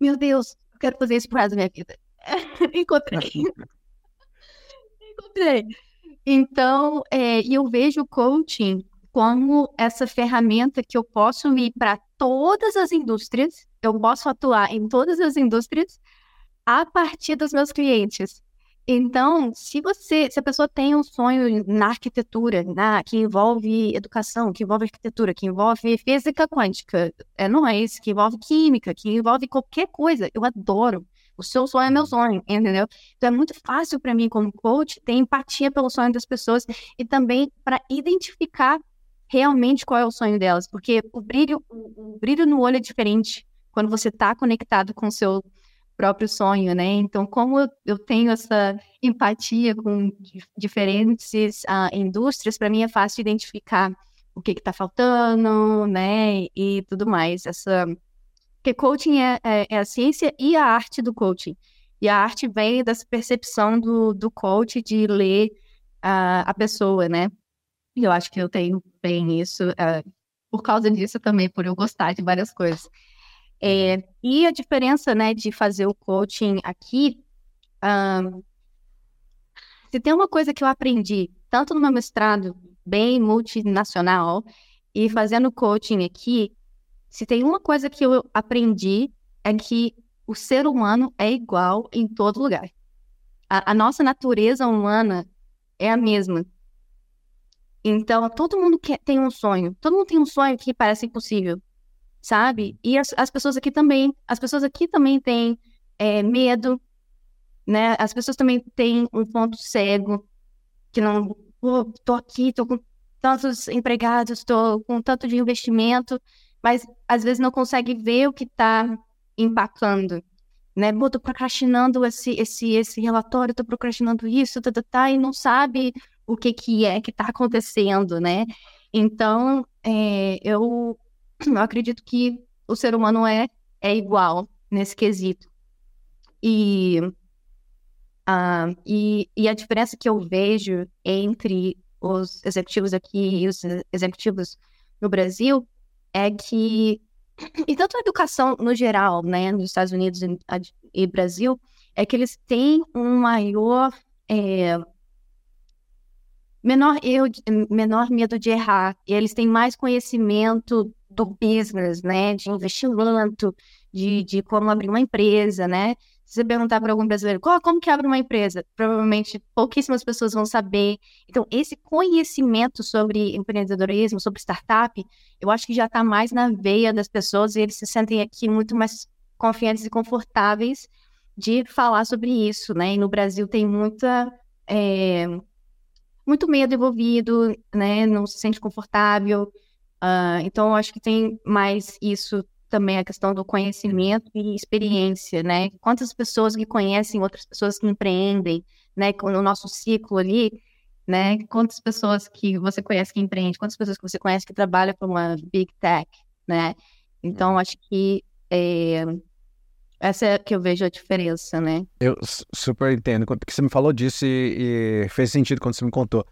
meu Deus, eu quero fazer isso pro resto da minha vida. Encontrei. Encontrei. Então, é, eu vejo o coaching como essa ferramenta que eu posso ir para todas as indústrias eu posso atuar em todas as indústrias a partir dos meus clientes. Então, se você, se a pessoa tem um sonho na arquitetura, na, que envolve educação, que envolve arquitetura, que envolve física quântica, é, não é isso, que envolve química, que envolve qualquer coisa, eu adoro. O seu sonho é meu sonho, entendeu? Então é muito fácil para mim, como coach, ter empatia pelo sonho das pessoas e também para identificar realmente qual é o sonho delas, porque o brilho, o, o brilho no olho é diferente quando você está conectado com o seu próprio sonho, né? Então, como eu tenho essa empatia com diferentes uh, indústrias, para mim é fácil identificar o que está faltando, né? E tudo mais. Essa... Porque coaching é, é, é, a ciência e a arte do coaching. E a arte vem dessa percepção do, do coach de ler uh, a pessoa, né? E eu acho que eu tenho bem isso, uh, por causa disso também, por eu gostar de várias coisas. É, e a diferença, né, de fazer o coaching aqui, um, se tem uma coisa que eu aprendi, tanto no meu mestrado bem multinacional e fazendo coaching aqui, se tem uma coisa que eu aprendi é que o ser humano é igual em todo lugar. A, a nossa natureza humana é a mesma. Então, todo mundo quer, tem um sonho. Todo mundo tem um sonho que parece impossível, sabe? E as, as pessoas aqui também. As pessoas aqui também têm é, medo, né? As pessoas também têm um ponto cego, que não... Pô, tô aqui, tô com tantos empregados, estou com tanto de investimento, mas às vezes não consegue ver o que está empacando, né? Pô, tô procrastinando esse, esse, esse relatório, tô procrastinando isso, tá, tá, tá, e não sabe o que que é que está acontecendo, né? Então, é, eu, eu acredito que o ser humano é, é igual nesse quesito. E, uh, e, e a diferença que eu vejo entre os executivos aqui e os executivos no Brasil é que, e tanto a educação no geral, né, nos Estados Unidos e, e Brasil, é que eles têm um maior, é, menor, erro, menor medo de errar, e eles têm mais conhecimento do business, né, de investimento, de, de como abrir uma empresa, né, se você perguntar para algum brasileiro como que abre uma empresa, provavelmente pouquíssimas pessoas vão saber. Então, esse conhecimento sobre empreendedorismo, sobre startup, eu acho que já está mais na veia das pessoas e eles se sentem aqui muito mais confiantes e confortáveis de falar sobre isso, né? E no Brasil tem muita é, muito medo envolvido, né? Não se sente confortável. Uh, então, eu acho que tem mais isso também a questão do conhecimento e experiência, né? Quantas pessoas que conhecem outras pessoas que empreendem, né? No nosso ciclo ali, né? Quantas pessoas que você conhece que empreende, quantas pessoas que você conhece que trabalham com uma big tech, né? Então, acho que é, essa é que eu vejo a diferença, né? Eu super entendo, porque você me falou disso e, e fez sentido quando você me contou.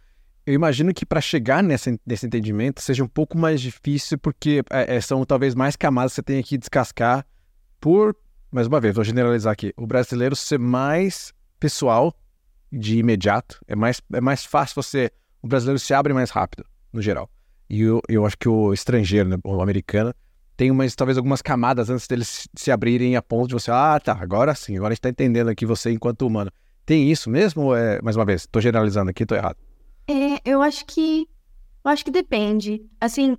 Eu imagino que para chegar nessa, nesse entendimento seja um pouco mais difícil, porque é, é, são talvez mais camadas que você tem que descascar por, mais uma vez, vou generalizar aqui, o brasileiro ser mais pessoal de imediato. É mais, é mais fácil você. O brasileiro se abre mais rápido, no geral. E eu, eu acho que o estrangeiro, né, o americano, tem umas, talvez algumas camadas antes deles se abrirem a ponto de você, ah, tá, agora sim, agora a gente tá entendendo aqui você enquanto humano. Tem isso mesmo é, mais uma vez, tô generalizando aqui, tô errado? É, eu acho que eu acho que depende. Assim,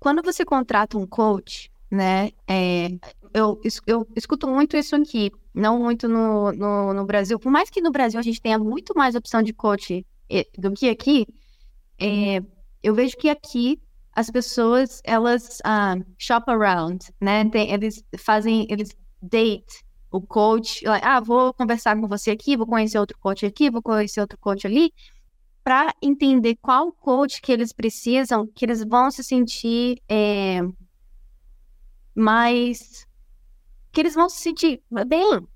quando você contrata um coach, né? É, eu, eu escuto muito isso aqui, não muito no, no, no, Brasil. Por mais que no Brasil a gente tenha muito mais opção de coach do que aqui, é, eu vejo que aqui as pessoas elas uh, shop around, né? Tem, eles fazem, eles date o coach. Ah, vou conversar com você aqui, vou conhecer outro coach aqui, vou conhecer outro coach ali para entender qual coach que eles precisam, que eles vão se sentir é, mais. que eles vão se sentir bem,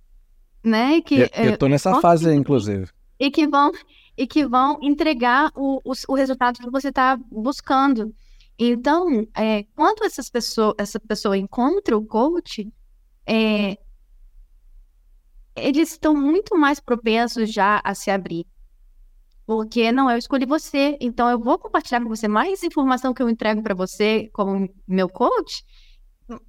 né? Que, eu, eu tô nessa fase, inclusive. E que vão, e que vão entregar o, o, o resultado que você está buscando. Então, é, quando essas essa pessoa encontra o coach, é, eles estão muito mais propensos já a se abrir porque não, eu escolhi você, então eu vou compartilhar com você mais informação que eu entrego para você como meu coach,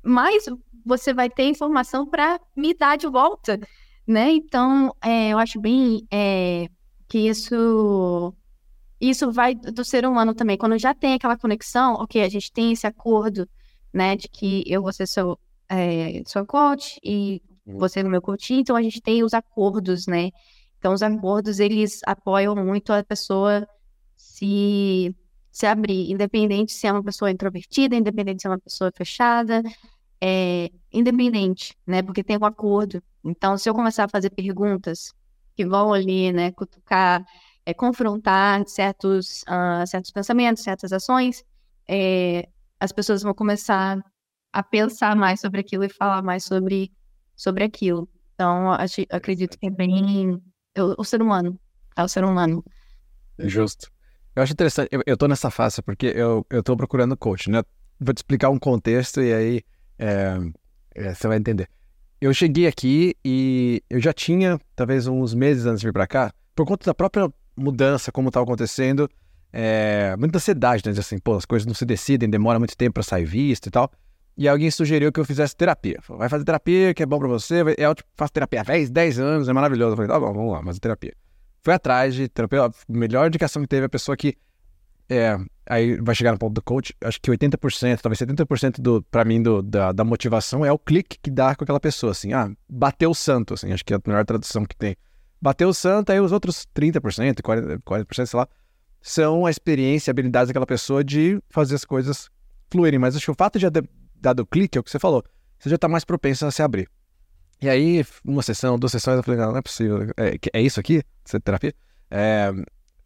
mais você vai ter informação para me dar de volta, né? Então, é, eu acho bem é, que isso isso vai do ser humano também. Quando já tem aquela conexão, ok, a gente tem esse acordo, né, de que eu vou ser seu, é, seu coach e uhum. você é meu coach, então a gente tem os acordos, né? Então, os acordos, eles apoiam muito a pessoa se, se abrir, independente se é uma pessoa introvertida, independente se é uma pessoa fechada, é, independente, né? Porque tem um acordo. Então, se eu começar a fazer perguntas que vão ali, né, cutucar, é, confrontar certos, uh, certos pensamentos, certas ações, é, as pessoas vão começar a pensar mais sobre aquilo e falar mais sobre, sobre aquilo. Então, acho, acredito que é bem o, o ser humano. É o ser humano. Justo. Eu acho interessante, eu, eu tô nessa fase porque eu, eu tô procurando coach, né? Vou te explicar um contexto e aí é, é, você vai entender. Eu cheguei aqui e eu já tinha, talvez uns meses antes de vir para cá, por conta da própria mudança, como estava acontecendo, é, muita ansiedade, né? Assim, pô, as coisas não se decidem, demora muito tempo para sair vista e tal. E alguém sugeriu que eu fizesse terapia. Falou, vai fazer terapia, que é bom para você. Eu tipo, faço terapia há 10, 10 anos, é maravilhoso. Eu falei, tá bom, vamos lá, fazer terapia. Fui atrás de terapia. A melhor indicação que teve é a pessoa que. É, aí vai chegar no ponto do coach. Acho que 80%, talvez 70% do, pra mim do, da, da motivação é o clique que dá com aquela pessoa. Assim, ah, bateu o santo. Assim, acho que é a melhor tradução que tem. Bateu o santo, aí os outros 30%, 40%, 40% sei lá, são a experiência, a habilidade daquela pessoa de fazer as coisas fluírem. Mas acho que o fato de ter dado clique, é o que você falou, você já está mais propenso a se abrir. E aí, uma sessão, duas sessões, eu falei, não, não é possível. É, é isso aqui? Essa terapia? É,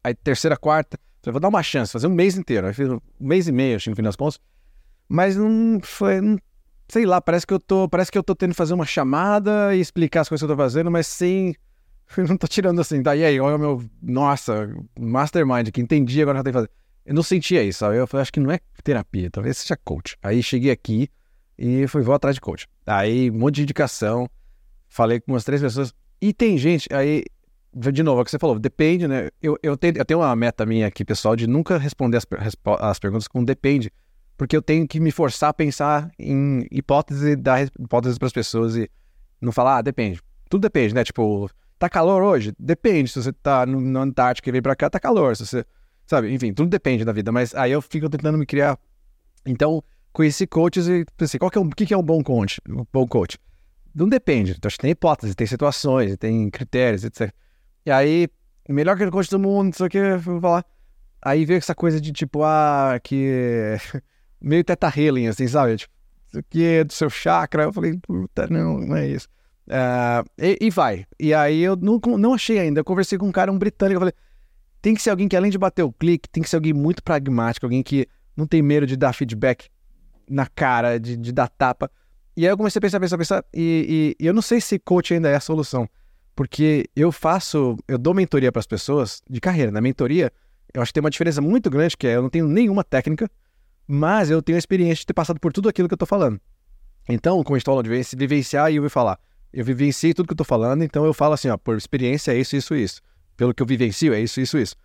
aí, terceira, quarta, falei, vou dar uma chance, fazer um mês inteiro. Aí fiz um mês e meio, acho, no fim das contas. Mas não foi. Não, sei lá, parece que eu tô. Parece que eu tô tendo que fazer uma chamada e explicar as coisas que eu tô fazendo, mas sem Eu não tô tirando assim, daí tá, aí, olha o meu, nossa, mastermind que entendi, agora já tem que fazer. Eu não sentia isso, sabe? Eu falei, acho que não é terapia, talvez seja coach. Aí cheguei aqui e fui, vou atrás de coach. Aí, um monte de indicação, falei com umas três pessoas. E tem gente, aí, de novo, é o que você falou, depende, né? Eu, eu, tenho, eu tenho uma meta minha aqui, pessoal, de nunca responder as, as perguntas com depende, porque eu tenho que me forçar a pensar em hipótese dar hipóteses para as pessoas e não falar, ah, depende. Tudo depende, né? Tipo, Tá calor hoje? Depende. Se você tá no, no Antártica e vem pra cá, tá calor. Se você. Sabe? Enfim, tudo depende da vida. Mas aí eu fico tentando me criar. Então, conheci coaches e pensei, qual que é o que, que é um bom coach? Um bom coach? Não depende. Então, acho que tem hipóteses, tem situações, tem critérios, etc. E aí, melhor que o coach do mundo, o que, vou falar. Aí veio essa coisa de tipo, ah, que. meio teta healing, assim, sabe? Tipo, isso aqui é do seu chakra. Eu falei, puta, não, não é isso. Uh, e, e, vai. E aí eu não, não achei ainda. Eu conversei com um cara, um britânico, eu falei: tem que ser alguém que, além de bater o clique, tem que ser alguém muito pragmático, alguém que não tem medo de dar feedback na cara, de, de dar tapa. E aí eu comecei a pensar, pensar, pensar, e, e, e eu não sei se coach ainda é a solução. Porque eu faço, eu dou mentoria para as pessoas de carreira. Na mentoria, eu acho que tem uma diferença muito grande, que é eu não tenho nenhuma técnica, mas eu tenho a experiência de ter passado por tudo aquilo que eu tô falando. Então, como falou de vivenciar e vou falar, eu vivenciei tudo que eu tô falando, então eu falo assim, ó, por experiência é isso, isso, isso. Pelo que eu vivencio é isso, isso, isso.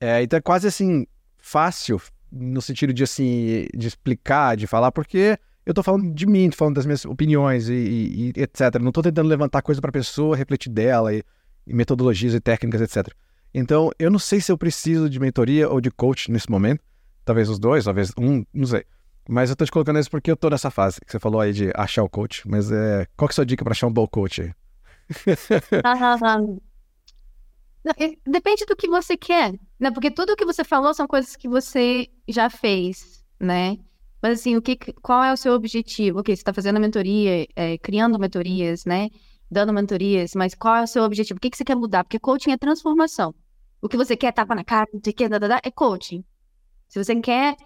É, então é quase assim, fácil, no sentido de assim, de explicar, de falar, porque eu tô falando de mim, tô falando das minhas opiniões e, e, e etc. Não tô tentando levantar coisa pra pessoa, refletir dela e, e metodologias e técnicas, etc. Então, eu não sei se eu preciso de mentoria ou de coach nesse momento. Talvez os dois, talvez um, não sei. Mas eu tô te colocando isso porque eu tô nessa fase que você falou aí de achar o coach. Mas é, qual que é a sua dica para achar um bom coach? Depende do que você quer, né? Porque tudo o que você falou são coisas que você já fez, né? Mas assim, o que, qual é o seu objetivo? Ok, você está fazendo mentoria, é, criando mentorias, né? Dando mentorias, mas qual é o seu objetivo? O que, que você quer mudar? Porque coaching é transformação. O que você quer tapa na cara, o que é coaching. Se você quer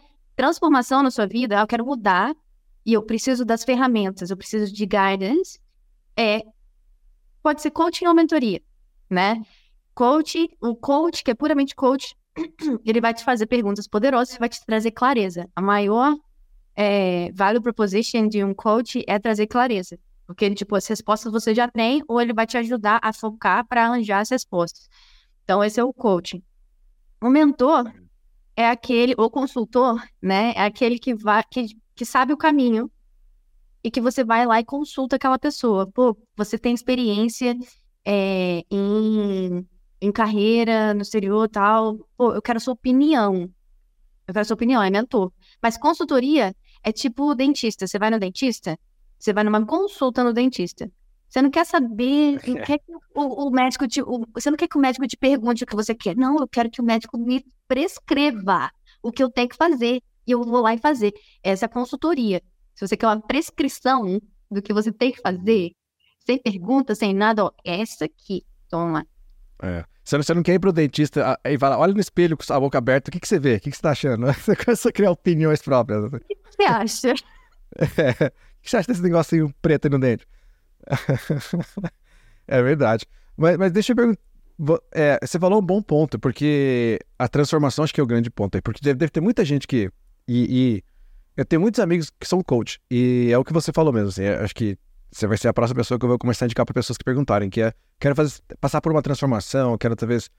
transformação na sua vida, eu quero mudar e eu preciso das ferramentas, eu preciso de guidance, é pode ser coaching ou mentoria, né? Coach, o coach que é puramente coach, ele vai te fazer perguntas poderosas, vai te trazer clareza. A maior é, value proposition de um coach é trazer clareza, porque tipo as respostas você já tem ou ele vai te ajudar a focar para arranjar as respostas. Então esse é o coaching. O mentor é aquele, o consultor, né, é aquele que vai, que, que sabe o caminho e que você vai lá e consulta aquela pessoa. Pô, você tem experiência é, em, em carreira no exterior tal. Pô, eu quero sua opinião. Eu quero sua opinião, é mentor. Mas consultoria é tipo dentista. Você vai no dentista, você vai numa consulta no dentista. Você não quer saber, não quer que o, o médico te, o, você não quer que o médico te pergunte o que você quer. Não, eu quero que o médico me prescreva o que eu tenho que fazer e eu vou lá e fazer. Essa é a consultoria. Se você quer uma prescrição do que você tem que fazer, sem pergunta, sem nada, ó, essa aqui, toma. É. Você não, você não quer ir pro dentista e fala, olha no espelho com a boca aberta, o que, que você vê? O que, que você tá achando? Você começa a criar opiniões próprias. O que você acha? É. O que você acha desse negocinho preto aí no dente? é verdade. Mas, mas deixa eu perguntar. É, você falou um bom ponto, porque a transformação acho que é o grande ponto aí. Porque deve, deve ter muita gente que. E, e, eu tenho muitos amigos que são coach. E é o que você falou mesmo. Assim, acho que você vai ser a próxima pessoa que eu vou começar a indicar para pessoas que perguntarem, que é quero fazer, passar por uma transformação, quero talvez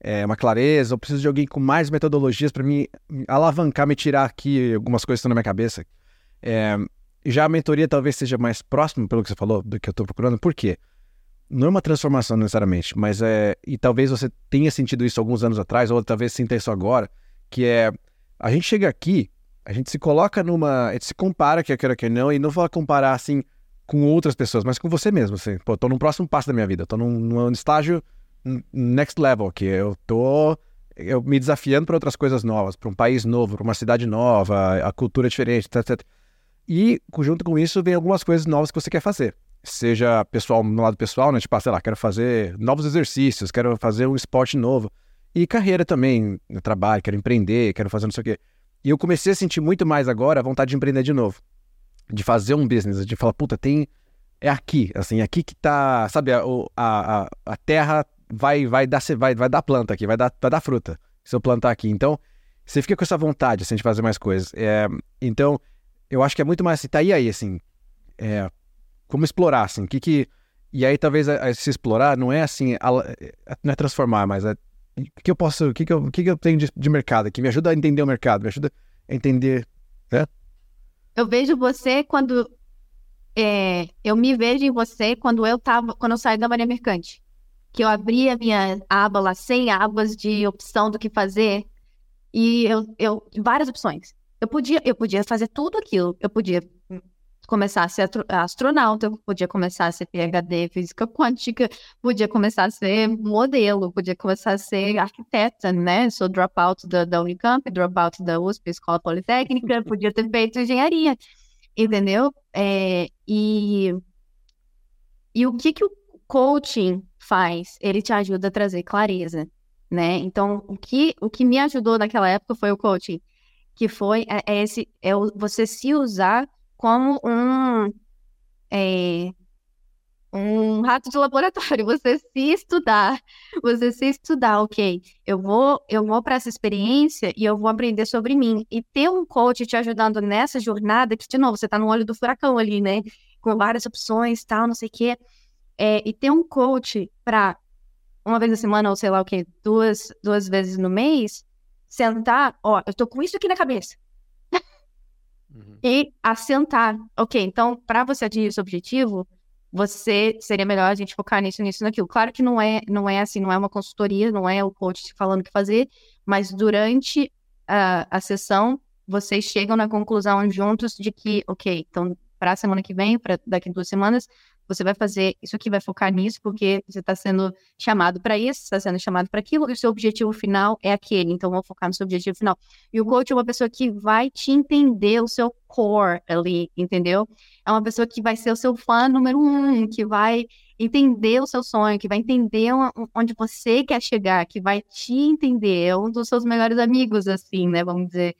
é, uma clareza, eu preciso de alguém com mais metodologias para me alavancar, me tirar aqui algumas coisas que estão na minha cabeça. É, já a mentoria talvez seja mais próximo, pelo que você falou, do que eu estou procurando. Por quê? Não é uma transformação necessariamente, mas é. E talvez você tenha sentido isso alguns anos atrás, ou talvez sinta isso agora, que é. A gente chega aqui, a gente se coloca numa. A gente se compara, que eu quero que não, e não vou comparar assim com outras pessoas, mas com você mesmo. Assim. Pô, tô no próximo passo da minha vida, tô num, num estágio next level, que eu tô eu me desafiando para outras coisas novas, para um país novo, para uma cidade nova, a cultura é diferente, etc, etc. E junto com isso vem algumas coisas novas que você quer fazer. Seja pessoal, no lado pessoal, né? Tipo, ah, sei lá, quero fazer novos exercícios, quero fazer um esporte novo. E carreira também, no trabalho, quero empreender, quero fazer não sei o quê. E eu comecei a sentir muito mais agora a vontade de empreender de novo. De fazer um business, de falar, puta, tem. É aqui, assim, aqui que tá. Sabe, a, a, a terra vai, vai, dar, vai, vai dar planta aqui, vai dar, vai dar fruta se eu plantar aqui. Então, você fica com essa vontade assim, de fazer mais coisas. É, então, eu acho que é muito mais assim, tá aí aí, assim. É, como explorar, assim, que que. E aí, talvez, a, a, se explorar não é assim, a, não é transformar, mas é o que eu posso, o que, que, eu, o que, que eu tenho de, de mercado aqui? Me ajuda a entender o mercado, me ajuda a entender, né? Eu vejo você quando é, eu me vejo em você quando eu tava, quando eu saí da Maria Mercante que eu abri a minha aba lá, 100 abas de opção do que fazer, e eu, eu várias opções. Eu podia, eu podia fazer tudo aquilo. Eu podia começar a ser astronauta, eu podia começar a ser PhD física quântica, podia começar a ser modelo, podia começar a ser arquiteta, né? Sou dropout da, da Unicamp, dropout da USP, Escola Politécnica, podia ter feito engenharia, entendeu? É, e, e o que que o coaching faz? Ele te ajuda a trazer clareza, né? Então, o que, o que me ajudou naquela época foi o coaching, que foi é, é esse, é você se usar como um, é, um rato de laboratório, você se estudar, você se estudar, ok, eu vou, eu vou para essa experiência e eu vou aprender sobre mim. E ter um coach te ajudando nessa jornada, que, de novo, você está no olho do furacão ali, né? Com várias opções, tal, não sei o quê. É, e ter um coach para uma vez na semana, ou sei lá o que, duas, duas vezes no mês, sentar, ó, eu tô com isso aqui na cabeça. Uhum. E assentar. Ok, então, para você atingir esse objetivo, você seria melhor a gente focar nisso, nisso, naquilo. Claro que não é, não é assim, não é uma consultoria, não é o coach falando o que fazer, mas durante a, a sessão, vocês chegam na conclusão juntos de que, ok, então, para a semana que vem, para daqui duas semanas, você vai fazer isso aqui, vai focar nisso, porque você está sendo chamado para isso, está sendo chamado para aquilo, e o seu objetivo final é aquele. Então, vamos focar no seu objetivo final. E o coach é uma pessoa que vai te entender o seu core ali, entendeu? É uma pessoa que vai ser o seu fã número um, que vai entender o seu sonho, que vai entender onde você quer chegar, que vai te entender. É um dos seus melhores amigos, assim, né? Vamos dizer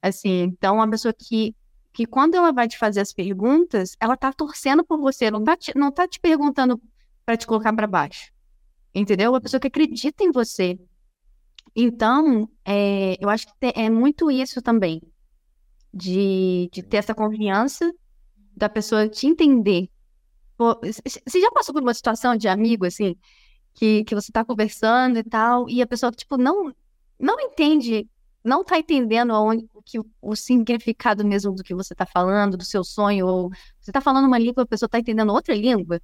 assim. Então, uma pessoa que que quando ela vai te fazer as perguntas, ela tá torcendo por você, não tá te, não tá te perguntando para te colocar para baixo. Entendeu? A pessoa que acredita em você. Então, é, eu acho que é muito isso também. De, de ter essa confiança da pessoa te entender. Pô, você já passou por uma situação de amigo, assim, que, que você tá conversando e tal, e a pessoa, tipo, não, não entende não está entendendo aonde, o, que, o significado mesmo do que você está falando, do seu sonho, ou você está falando uma língua, a pessoa está entendendo outra língua.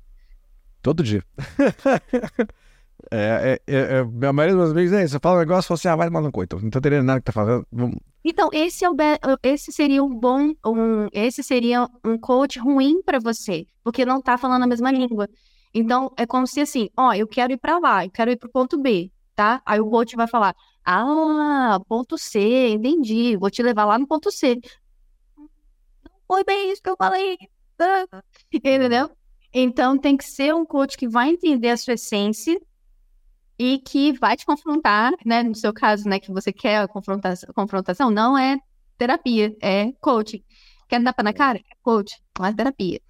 Todo dia. é, é, é, a maioria dos meus amigos é isso. Você fala um negócio e fala assim, ah, vai tomar no coito. Não tô entendendo nada que tá falando. Vamos... Então, esse, é o esse seria um bom, um, esse seria um coach ruim para você, porque não tá falando a mesma língua. Então, é como se assim, ó, eu quero ir para lá, eu quero ir pro ponto B, tá? Aí o coach vai falar, ah, ponto C, entendi. Vou te levar lá no ponto C. Foi bem isso que eu falei. Entendeu? Então tem que ser um coach que vai entender a sua essência e que vai te confrontar, né? No seu caso, né, que você quer a confrontação, confrontação não é terapia, é coaching. Quer dar para na cara? É coach, não é terapia.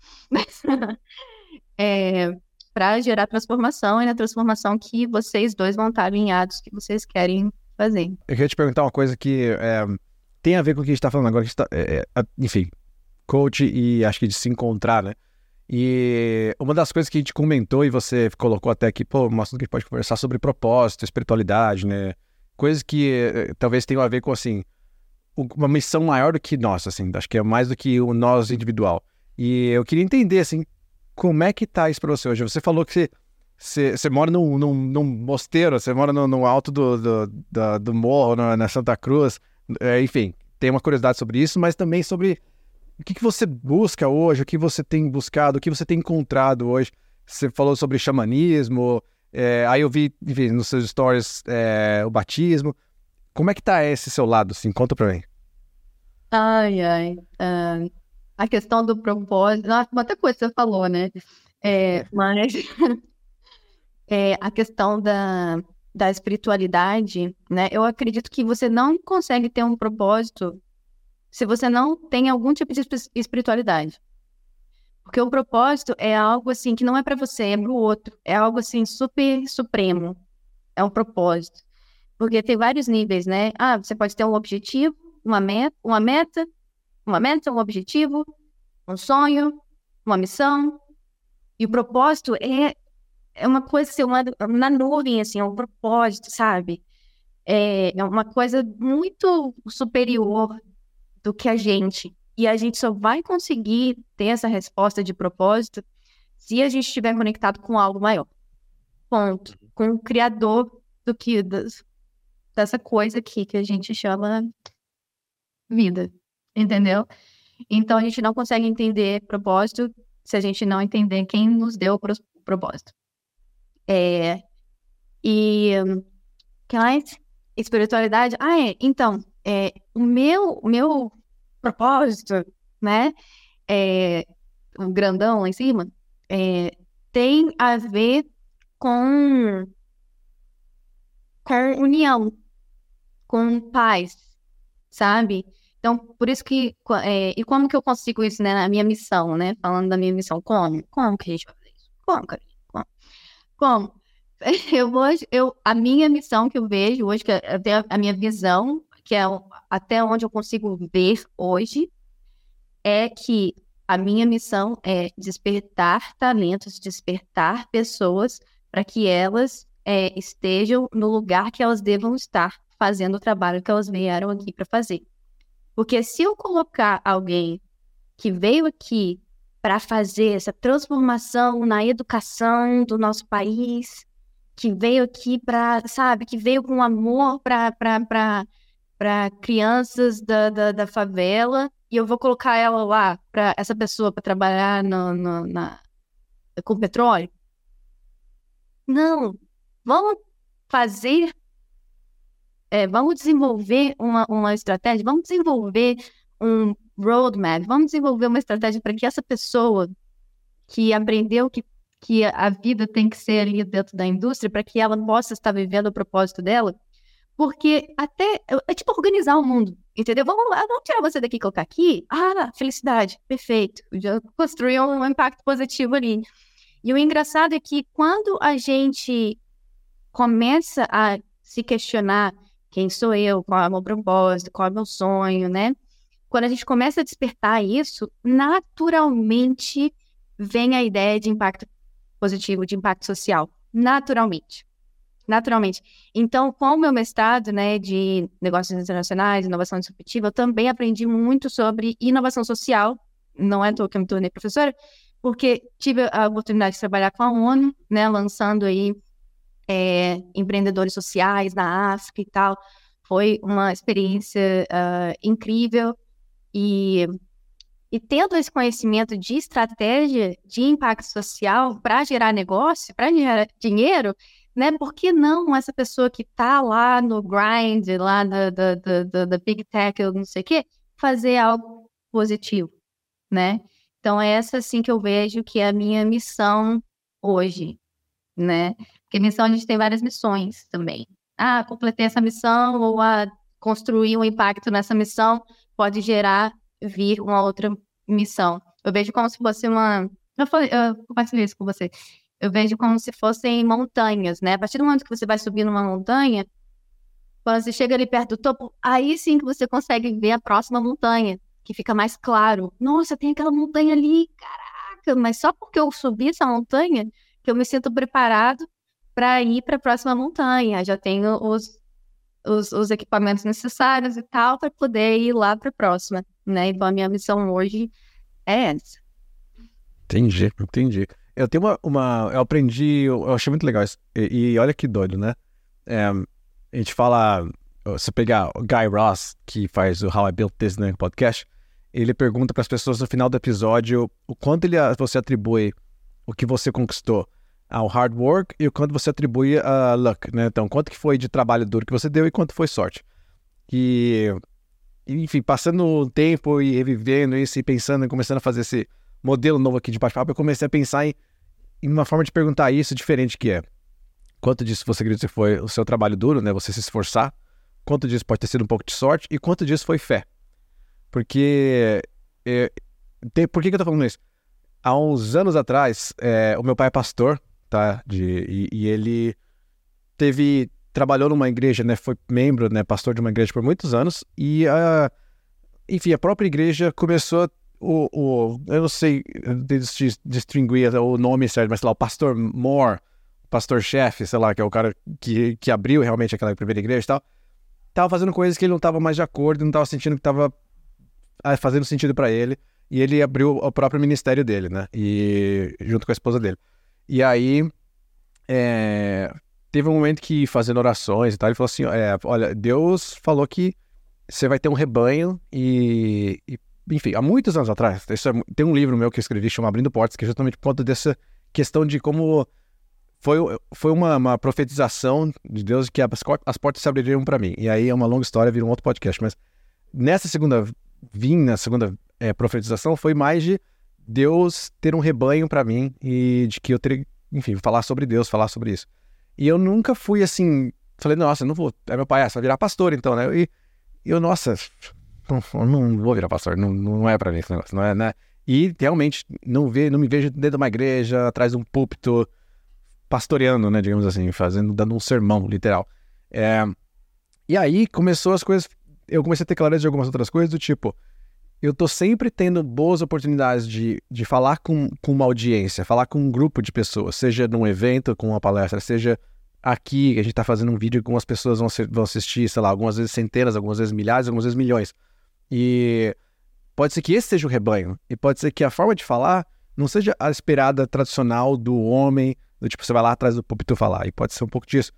é, para gerar transformação e na transformação que vocês dois vão estar alinhados, que vocês querem fazer. Eu queria te perguntar uma coisa que é, tem a ver com o que a gente está falando agora. Tá, é, é, enfim, coach e acho que de se encontrar, né? E uma das coisas que a gente comentou e você colocou até aqui, pô, uma assunto que a gente pode conversar sobre propósito, espiritualidade, né? Coisas que eh, talvez tenham a ver com, assim, uma missão maior do que nossa, assim, acho que é mais do que o nós individual. E eu queria entender, assim, como é que tá isso pra você hoje? Você falou que você, você, mora num, num, num, mosteiro, você mora no, no alto do, do, do, do morro, na, na Santa Cruz, é, enfim, tem uma curiosidade sobre isso, mas também sobre o que, que você busca hoje, o que você tem buscado, o que você tem encontrado hoje. Você falou sobre xamanismo, é, aí eu vi, enfim, nos seus stories é, o batismo. Como é que tá esse seu lado, assim? Conta pra mim. Ai, ai. Uh, a questão do propósito... Nossa, muita coisa você falou, né? É, mas é, a questão da, da espiritualidade, né? Eu acredito que você não consegue ter um propósito se você não tem algum tipo de espiritualidade. Porque o propósito é algo assim que não é para você, é para o outro. É algo assim super supremo. É um propósito. Porque tem vários níveis, né? Ah, você pode ter um objetivo, uma meta, uma meta, uma meta, um objetivo, um sonho, uma missão. E o propósito é, é uma coisa assim, uma, na nuvem, assim, é um propósito, sabe? É, é uma coisa muito superior do que a gente. E a gente só vai conseguir ter essa resposta de propósito se a gente estiver conectado com algo maior. Ponto. Uhum. Com o criador do que das, dessa coisa aqui que a gente chama vida. Entendeu? Então a gente não consegue entender propósito se a gente não entender quem nos deu o propósito. É, e que mais? Espiritualidade. Ah, é. Então, é, o meu, meu propósito, né? É, o grandão lá em cima, é, tem a ver com, com união, com paz, sabe? Então, por isso que. É, e como que eu consigo isso, né? Na minha missão, né? Falando da minha missão. Como? Como que a gente vai fazer isso? Como, cara? Como? Eu hoje, eu, a minha missão que eu vejo hoje, que é a minha visão, que é até onde eu consigo ver hoje, é que a minha missão é despertar talentos, despertar pessoas para que elas é, estejam no lugar que elas devam estar, fazendo o trabalho que elas vieram aqui para fazer. Porque se eu colocar alguém que veio aqui para fazer essa transformação na educação do nosso país, que veio aqui para, sabe, que veio com amor para crianças da, da, da, favela e eu vou colocar ela lá para essa pessoa para trabalhar no, no, na, com petróleo? Não, vamos fazer, é, vamos desenvolver uma, uma estratégia, vamos desenvolver um roadmap, vamos desenvolver uma estratégia para que essa pessoa que aprendeu que, que a vida tem que ser ali dentro da indústria, para que ela possa estar vivendo o propósito dela, porque até. É tipo organizar o mundo, entendeu? Vamos lá, vamos tirar você daqui e colocar aqui. Ah, felicidade, perfeito. Já construiu um impacto positivo ali. E o engraçado é que quando a gente começa a se questionar quem sou eu, qual é o meu propósito, qual é o meu sonho, né? Quando a gente começa a despertar isso, naturalmente vem a ideia de impacto positivo, de impacto social. Naturalmente naturalmente. Então, com o meu mestrado, né, de negócios internacionais, inovação disruptiva, eu também aprendi muito sobre inovação social. Não é à que eu me tornei professora, porque tive a oportunidade de trabalhar com a ONU, né, lançando aí é, empreendedores sociais na África e tal. Foi uma experiência uh, incrível e e tendo esse conhecimento de estratégia de impacto social para gerar negócio, para gerar dinheiro, né? Por que não essa pessoa que está lá no grind, lá da, da, da, da Big Tech, ou não sei o quê, fazer algo positivo, né? Então, é essa, assim, que eu vejo que é a minha missão hoje, né? Porque missão, a gente tem várias missões também. Ah, completei essa missão, ou a ah, construir um impacto nessa missão pode gerar, vir uma outra missão. Eu vejo como se fosse uma... Eu, falei, eu compartilhei isso com você eu vejo como se fossem montanhas, né? A partir do momento que você vai subir numa montanha, quando você chega ali perto do topo, aí sim que você consegue ver a próxima montanha, que fica mais claro. Nossa, tem aquela montanha ali, caraca, mas só porque eu subi essa montanha que eu me sinto preparado para ir para a próxima montanha. Já tenho os, os, os equipamentos necessários e tal para poder ir lá para a próxima, né? Então a minha missão hoje é essa. Entendi, entendi. Eu tenho uma, uma eu aprendi, eu achei muito legal isso. E, e olha que doido, né? É, a gente fala, se pegar o Guy Ross, que faz o How I Built This né, podcast, ele pergunta para as pessoas no final do episódio o quanto ele, você atribui o que você conquistou ao hard work e o quanto você atribui a luck, né? Então, quanto que foi de trabalho duro que você deu e quanto foi sorte. E, enfim, passando o tempo e revivendo isso e pensando e começando a fazer esse modelo novo aqui de bate-papo, eu comecei a pensar em, em uma forma de perguntar isso diferente que é quanto disso você acredita que foi o seu trabalho duro, né? Você se esforçar, quanto disso pode ter sido um pouco de sorte e quanto disso foi fé. Porque. É, tem, por que, que eu tô falando isso? Há uns anos atrás, é, o meu pai é pastor, tá? De, e, e, ele teve. Trabalhou numa igreja, né? Foi membro, né? Pastor de uma igreja por muitos anos. E a. Enfim, a própria igreja começou o, o, eu não sei distinguir o nome certo, mas sei lá, o pastor Moore, pastor-chefe, sei lá, que é o cara que, que abriu realmente aquela primeira igreja e tal, tava fazendo coisas que ele não tava mais de acordo, não tava sentindo que tava ah, fazendo sentido para ele, e ele abriu o próprio ministério dele, né, e junto com a esposa dele. E aí, é, teve um momento que, fazendo orações e tal, ele falou assim, é, olha, Deus falou que você vai ter um rebanho e, e enfim, há muitos anos atrás, é, tem um livro meu que eu escrevi chamado Abrindo Portas, que é justamente por conta dessa questão de como foi, foi uma, uma profetização de Deus de que as, as portas se abririam para mim. E aí é uma longa história, vira um outro podcast. Mas nessa segunda vinda, segunda é, profetização, foi mais de Deus ter um rebanho para mim e de que eu teria, enfim, falar sobre Deus, falar sobre isso. E eu nunca fui assim, falei, nossa, não vou, é meu pai, é, você vai virar pastor então, né? E eu, nossa, não, não vou virar pastor, não, não é para mim esse negócio, não é, né? E realmente não, ve, não me vejo dentro de uma igreja, atrás de um púlpito, pastoreando, né, digamos assim, fazendo, dando um sermão, literal. É, e aí começou as coisas, eu comecei a ter clareza de algumas outras coisas, do tipo, eu tô sempre tendo boas oportunidades de, de falar com, com uma audiência, falar com um grupo de pessoas, seja num evento, com uma palestra, seja aqui, que a gente tá fazendo um vídeo com as pessoas vão, vão assistir, sei lá, algumas vezes centenas, algumas vezes milhares, algumas vezes milhões. E pode ser que esse seja o rebanho, e pode ser que a forma de falar não seja a esperada tradicional do homem, do tipo, você vai lá atrás do púlpito falar, e pode ser um pouco disso.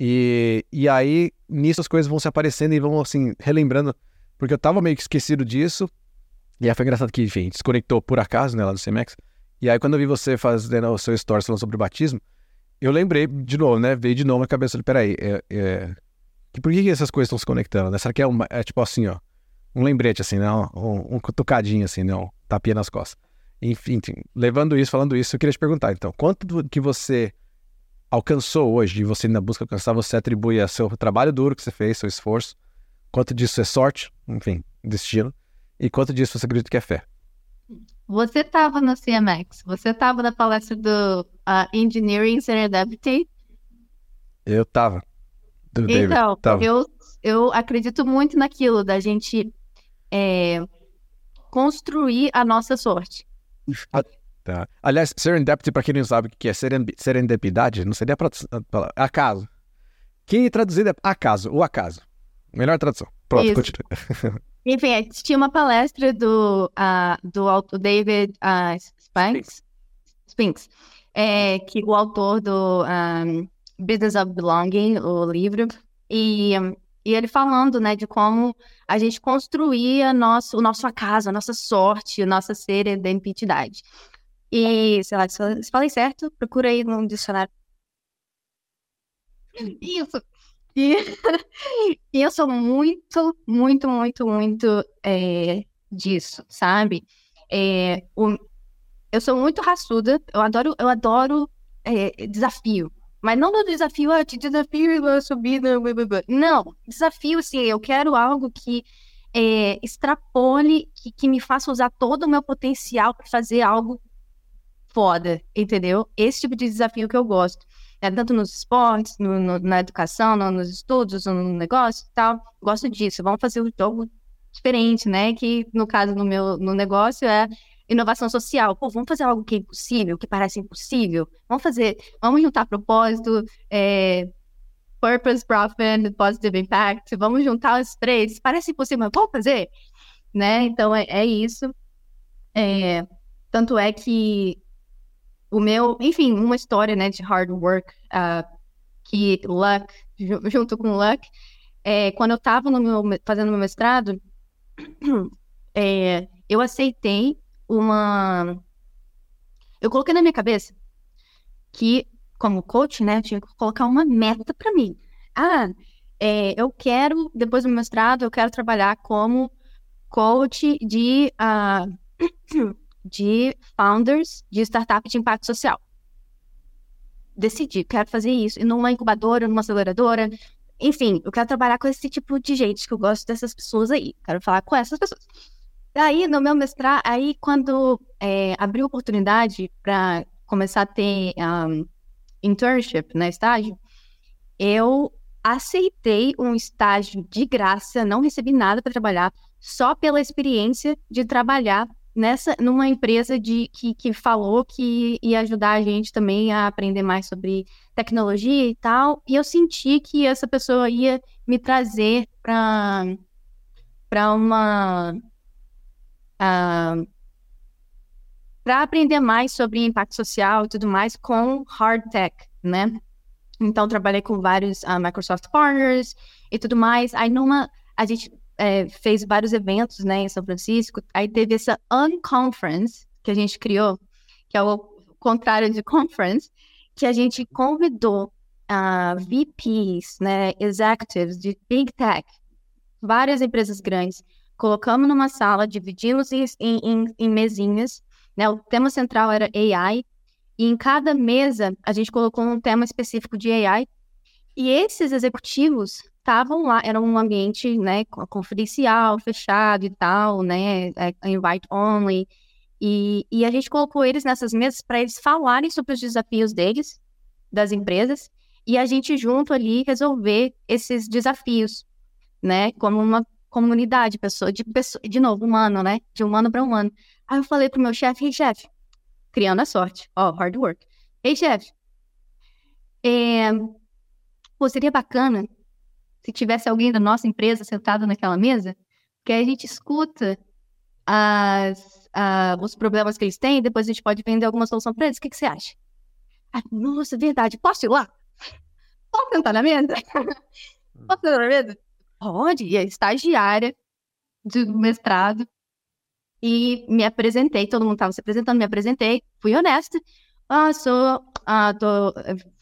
E, e aí, nisso as coisas vão se aparecendo e vão, assim, relembrando, porque eu tava meio que esquecido disso, e aí foi engraçado que, enfim, desconectou por acaso, né, lá do CMX, e aí quando eu vi você fazendo o seu story falando sobre o batismo, eu lembrei de novo, né, veio de novo na cabeça, peraí, é, é... por que, essas coisas estão se conectando, né? Será que é, uma, é tipo assim, ó, um lembrete, assim, né, um, um cutucadinho, assim, né, um tapinha nas costas. Enfim, levando isso, falando isso, eu queria te perguntar, então, quanto que você alcançou hoje, e você ainda busca alcançar, você atribui a seu trabalho duro que você fez, seu esforço, quanto disso é sorte, enfim, destino, e quanto disso você acredita que é fé? Você estava no CMX, você estava na palestra do uh, Engineering Serendipity? Eu estava. Então, tava. Eu, eu acredito muito naquilo da gente é, construir a nossa sorte. Ah, tá. Aliás, serendipity, para quem não sabe o que é serendipidade, não seria para acaso. Que traduzir é acaso, o acaso. Melhor tradução. Pronto, Isso. continua. Enfim, tinha uma palestra do, uh, do David uh, Spinks, Spinks é, que o autor do um, Business of Belonging, o livro, e, e ele falando, né, de como a gente construía nosso, o nosso acaso, a nossa sorte, a nossa serendipidade. E, sei lá, se falei certo, procura aí no dicionário. Isso. E, e eu sou muito, muito, muito, muito é, disso, sabe? É, o, eu sou muito raçuda, eu adoro, eu adoro é, desafio. Mas não do desafio, ah, te desafio a subir. Não, desafio, sim, eu quero algo que é, extrapole, que, que me faça usar todo o meu potencial para fazer algo foda, entendeu? Esse tipo de desafio que eu gosto né, tanto nos esportes, no, no, na educação, no, nos estudos, no negócio e tal. Gosto disso. Vamos fazer o jogo diferente, né? Que no caso no meu no negócio é inovação social. Pô, vamos fazer algo que é impossível, que parece impossível. Vamos fazer, vamos juntar propósito, é, purpose, profit, positive impact. Vamos juntar os três. Parece impossível, mas vamos fazer, né? Então é, é isso. É, tanto é que o meu, enfim, uma história, né, de hard work, uh, que luck, junto com luck, é, quando eu estava fazendo meu mestrado, é, eu aceitei uma. Eu coloquei na minha cabeça que, como coach, né, eu tinha que colocar uma meta para mim. Ah, é, eu quero, depois do mestrado, eu quero trabalhar como coach de, uh, de founders de startup de impacto social. Decidi, quero fazer isso, numa incubadora, numa aceleradora, enfim, eu quero trabalhar com esse tipo de gente, que eu gosto dessas pessoas aí. Quero falar com essas pessoas. Aí, no meu mestrado, aí quando é, abriu oportunidade para começar a ter um, internship, né, estágio, eu aceitei um estágio de graça, não recebi nada para trabalhar, só pela experiência de trabalhar nessa numa empresa de que, que falou que ia ajudar a gente também a aprender mais sobre tecnologia e tal. E eu senti que essa pessoa ia me trazer para para uma uh, ah, para aprender mais sobre impacto social e tudo mais com hard tech, né? Então trabalhei com vários uh, Microsoft partners e tudo mais. Aí numa a gente é, fez vários eventos né, em São Francisco. Aí teve essa Unconference que a gente criou, que é o contrário de conference, que a gente convidou uh, VPs, né, executives de Big Tech, várias empresas grandes, colocamos numa sala, dividimos em, em, em mesinhas, né, o tema central era AI, e em cada mesa a gente colocou um tema específico de AI, e esses executivos estavam lá, era um ambiente, né, confidencial, fechado e tal, né, é, invite only, e, e a gente colocou eles nessas mesas para eles falarem sobre os desafios deles, das empresas, e a gente junto ali resolver esses desafios, né, como uma comunidade, pessoa, de pessoa, de novo, humano, né, de humano para humano. Aí eu falei pro meu chefe, ei, chefe, criando a sorte, ó, oh, hard work. Ei, chefe, é, seria bacana se tivesse alguém da nossa empresa sentado naquela mesa, que a gente escuta as, uh, os problemas que eles têm e depois a gente pode vender alguma solução para eles. O que, que você acha? Ah, nossa, verdade. Posso ir lá? Posso sentar na mesa? Posso sentar na mesa? Pode. E a estagiária do mestrado e me apresentei. Todo mundo estava se apresentando, me apresentei. Fui honesta. Ah, sou, ah, tô,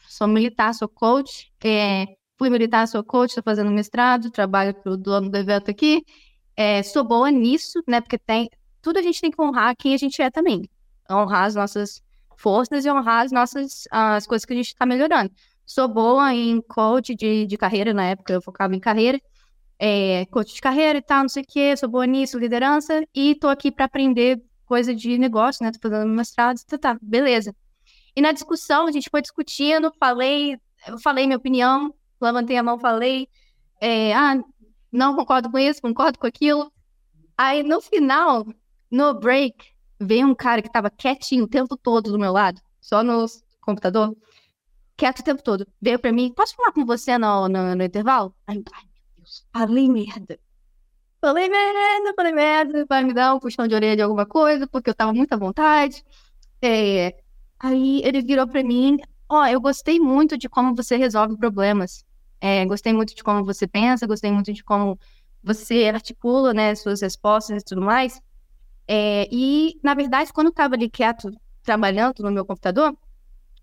sou militar, sou coach. É, fui militar, sou coach, estou fazendo mestrado, trabalho para o dono do evento aqui. É, sou boa nisso, né? Porque tem tudo a gente tem que honrar quem a gente é também. Honrar as nossas forças e honrar as nossas as coisas que a gente está melhorando. Sou boa em coach de, de carreira, na época eu focava em carreira, é, coach de carreira e tal, não sei o quê, sou boa nisso, liderança, e estou aqui para aprender coisa de negócio, né? Tô fazendo mestrado, tá, tá, beleza. E na discussão, a gente foi discutindo, falei, eu falei minha opinião, levantei a mão, falei, é, ah, não concordo com isso, concordo com aquilo. Aí no final, no break, veio um cara que tava quietinho o tempo todo do meu lado, só no computador, quieto o tempo todo. Veio pra mim, posso falar com você no, no, no intervalo? Aí, ai meu Deus, falei merda. Falei merda, falei merda, vai me dar um puxão de orelha de alguma coisa, porque eu tava muito à vontade. É, aí ele virou pra mim, Ó, oh, eu gostei muito de como você resolve problemas. É, gostei muito de como você pensa, gostei muito de como você articula, né, suas respostas e tudo mais. É, e, na verdade, quando eu estava ali quieto, trabalhando no meu computador,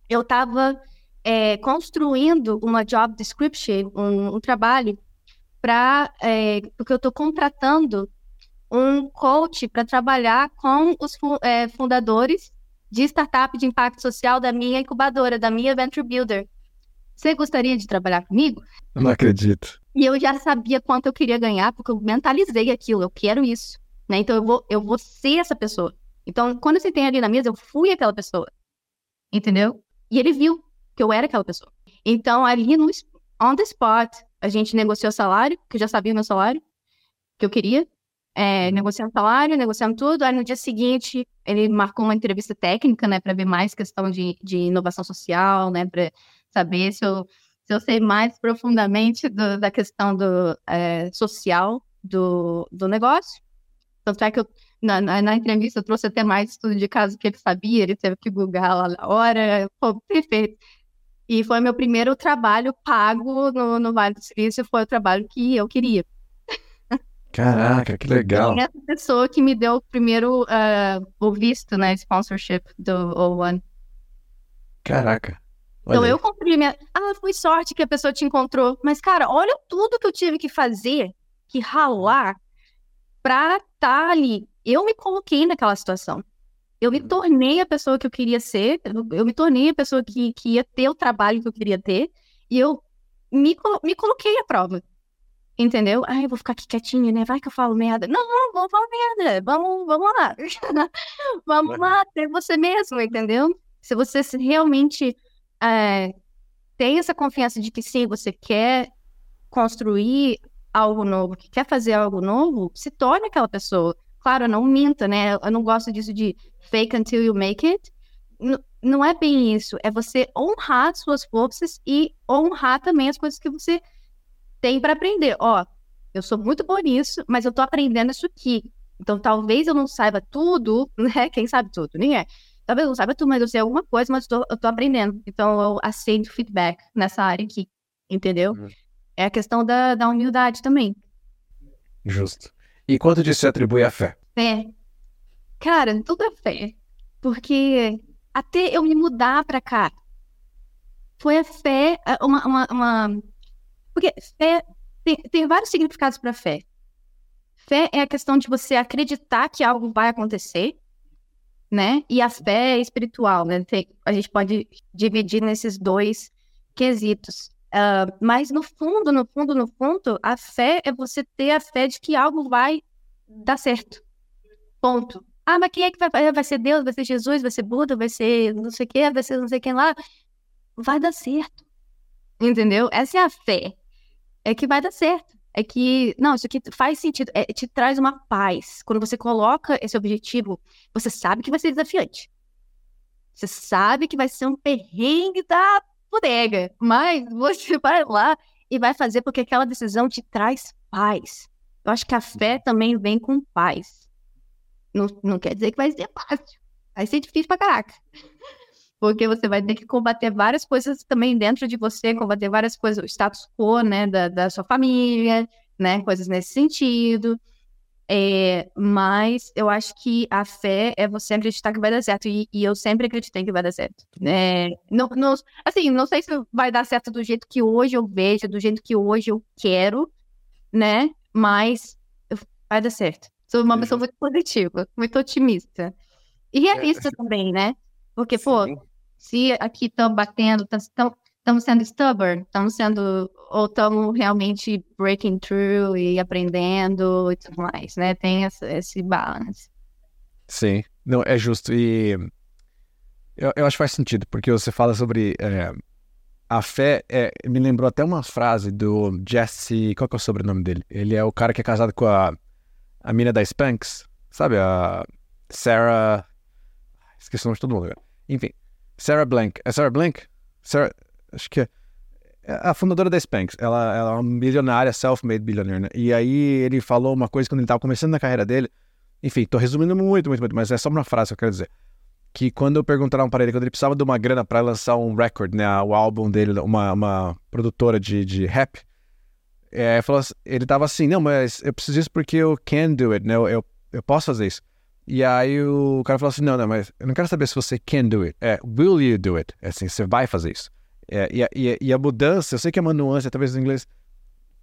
eu estava é, construindo uma job description, um, um trabalho, para é, porque eu estou contratando um coach para trabalhar com os é, fundadores de startup de impacto social da minha incubadora, da minha Venture Builder. Você gostaria de trabalhar comigo? Não acredito. E eu já sabia quanto eu queria ganhar, porque eu mentalizei aquilo, eu quero isso. Né? Então eu vou, eu vou ser essa pessoa. Então, quando você tem ali na mesa, eu fui aquela pessoa. Entendeu? E ele viu que eu era aquela pessoa. Então, ali no on the spot, a gente negociou salário, que eu já sabia meu salário, que eu queria. É, negociando salário, negociando tudo. Aí no dia seguinte ele marcou uma entrevista técnica, né, para ver mais questão de, de inovação social, né, para saber se eu, se eu sei mais profundamente do, da questão do é, social do, do negócio. Tanto é que eu, na, na, na, entrevista eu trouxe até mais estudo de caso que ele sabia, ele teve que googar lá na hora. Pô, perfeito. E foi meu primeiro trabalho pago no, no Vale do Silício, foi o trabalho que eu queria. Caraca, que legal. Essa pessoa que me deu o primeiro uh, o visto, né, sponsorship do O1. Caraca. Então eu comprei minha. Ah, foi sorte que a pessoa te encontrou. Mas, cara, olha tudo que eu tive que fazer, que ralar, pra estar tá ali. Eu me coloquei naquela situação. Eu me uhum. tornei a pessoa que eu queria ser, eu me tornei a pessoa que, que ia ter o trabalho que eu queria ter, e eu me, me coloquei à prova. Entendeu? Ai, eu vou ficar aqui quietinha, né? Vai que eu falo merda. Não, não, vamos falar merda. Vamos, vamos lá. vamos lá, ter você mesmo, entendeu? Se você realmente é, tem essa confiança de que sim, você quer construir algo novo, que quer fazer algo novo, se torne aquela pessoa. Claro, não minta, né? Eu não gosto disso de fake until you make it. N não é bem isso. É você honrar suas forças e honrar também as coisas que você tem para aprender. Ó, eu sou muito boa nisso, mas eu tô aprendendo isso aqui. Então, talvez eu não saiba tudo, né? Quem sabe tudo? Ninguém. Talvez eu não saiba tudo, mas eu sei alguma coisa, mas eu tô aprendendo. Então, eu aceito feedback nessa área aqui, entendeu? Uhum. É a questão da, da humildade também. Justo. E quanto disso se atribui à fé? Fé. Cara, tudo é fé. Porque até eu me mudar pra cá, foi a fé, uma, uma, uma porque fé tem, tem vários significados para fé. Fé é a questão de você acreditar que algo vai acontecer, né? E a fé é espiritual, né? Tem, a gente pode dividir nesses dois quesitos. Uh, mas no fundo, no fundo, no fundo, a fé é você ter a fé de que algo vai dar certo. Ponto. Ah, mas quem é que vai, vai ser Deus? Vai ser Jesus? Vai ser Buda? Vai ser não sei o quê? Vai ser não sei quem lá? Vai dar certo. Entendeu? Essa é a fé é que vai dar certo. É que, não, isso aqui faz sentido, é, te traz uma paz. Quando você coloca esse objetivo, você sabe que vai ser desafiante. Você sabe que vai ser um perrengue da bodega, mas você vai lá e vai fazer porque aquela decisão te traz paz. Eu acho que a fé também vem com paz. Não, não quer dizer que vai ser fácil. Vai ser difícil pra caraca porque você vai ter que combater várias coisas também dentro de você, combater várias coisas, o status quo, né, da, da sua família, né, coisas nesse sentido. É, mas eu acho que a fé é você acreditar que vai dar certo. E, e eu sempre acreditei que vai dar certo. É, não, não, assim, não sei se vai dar certo do jeito que hoje eu vejo, do jeito que hoje eu quero, né? Mas vai dar certo. Sou uma pessoa muito positiva, muito otimista. E realista é. também, né? Porque, pô, se aqui estão batendo, estamos sendo stubborn, estamos sendo, ou estamos realmente breaking through e aprendendo e tudo mais, né? Tem esse, esse balance. Sim, não, é justo. E eu, eu acho que faz sentido, porque você fala sobre é, a fé, é, me lembrou até uma frase do Jesse, qual que é o sobrenome dele? Ele é o cara que é casado com a, a mina da Spanx, sabe? A Sarah. Esqueci o nome de todo mundo agora. Enfim, Sarah Blank. É Sarah Blank? Sarah, acho que é. é. A fundadora da Spanx. Ela, ela é uma bilionária, self-made billionaire, né? E aí ele falou uma coisa quando ele estava começando na carreira dele. Enfim, tô resumindo muito, muito, muito, mas é só uma frase que eu quero dizer. Que quando perguntaram para ele, quando ele precisava de uma grana para lançar um record, né? O álbum dele, uma, uma produtora de, de rap, é, falou, ele tava assim, não, mas eu preciso disso porque eu can do it, né? Eu, eu, eu posso fazer isso. E aí o cara falou assim: não, não, mas eu não quero saber se você can do it. É, will you do it? É assim, você vai fazer isso. É, e, a, e, e, a mudança, eu sei que é uma nuance, talvez em inglês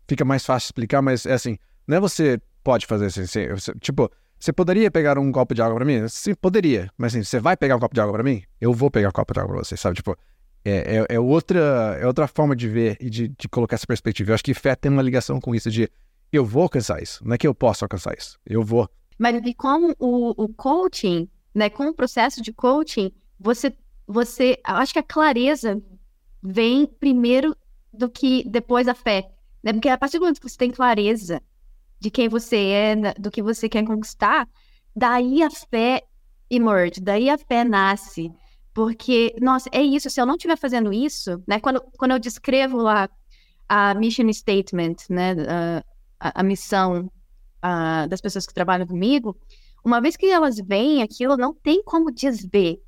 fica mais fácil explicar, mas é assim: não é você pode fazer assim, assim você, tipo, você poderia pegar um copo de água para mim? Sim, poderia. Mas assim, você vai pegar um copo de água para mim? Eu vou pegar um copo de água para você, sabe? Tipo, é, é, é, outra, é outra forma de ver e de, de colocar essa perspectiva. Eu acho que fé tem uma ligação com isso de eu vou alcançar isso. Não é que eu posso alcançar isso. Eu vou. Mas com o, o coaching, né, com o processo de coaching, você, você, acho que a clareza vem primeiro do que depois a fé, né? Porque a partir do momento que você tem clareza de quem você é, do que você quer conquistar, daí a fé emerge, daí a fé nasce. Porque, nossa, é isso, se eu não estiver fazendo isso, né, quando, quando eu descrevo lá a mission statement, né, a, a missão a, das pessoas que trabalham comigo, uma vez que elas veem aquilo, não tem como desver.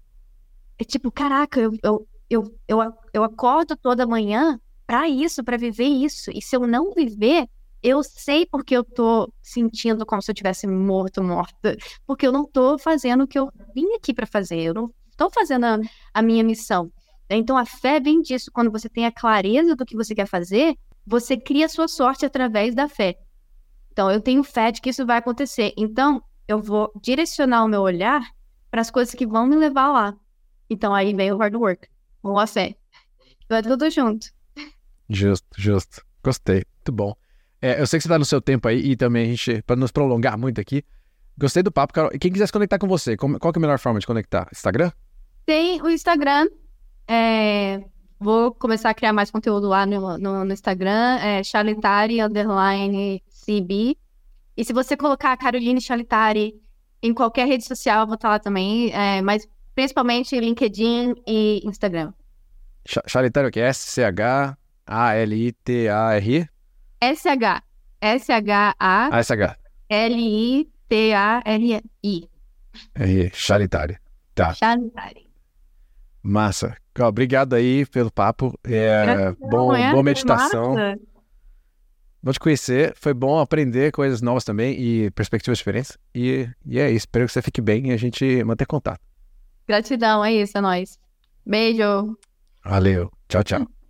É tipo, caraca, eu, eu, eu, eu, eu acordo toda manhã para isso, para viver isso. E se eu não viver, eu sei porque eu tô sentindo como se eu tivesse morto, morta, porque eu não tô fazendo o que eu vim aqui para fazer, eu não tô fazendo a, a, minha missão. Então a fé vem disso, quando você tem a clareza do que você quer fazer, você cria a sua sorte através da fé. Então eu tenho fé de que isso vai acontecer. Então eu vou direcionar o meu olhar para as coisas que vão me levar lá. Então aí vem o hard work, ou a fé. Vai tudo junto. Justo, justo. Gostei. Muito bom. É, eu sei que você está no seu tempo aí e também a gente, para nos prolongar muito aqui, gostei do papo, Carol. Quem quiser se conectar com você, qual é a melhor forma de conectar? Instagram? Tem o Instagram. É, vou começar a criar mais conteúdo lá no, no, no Instagram. É Chalitari underline CB. E se você colocar Caroline Chalitari em qualquer rede social, eu vou estar lá também. É, mas principalmente LinkedIn e Instagram. Chalitari o que? S-C-H-A-L-I-T-A-R-I? S-H. S-H-A. S-H. L-I-T-A-R-I. R. Chalitari. Tá. Chalitari. Massa. Obrigado aí pelo papo. É, bom, é? boa meditação. Massa. Bom te conhecer. Foi bom aprender coisas novas também e perspectivas diferentes. E, e é isso. Espero que você fique bem e a gente manter contato. Gratidão, é isso, é nóis. Beijo. Valeu. Tchau, tchau.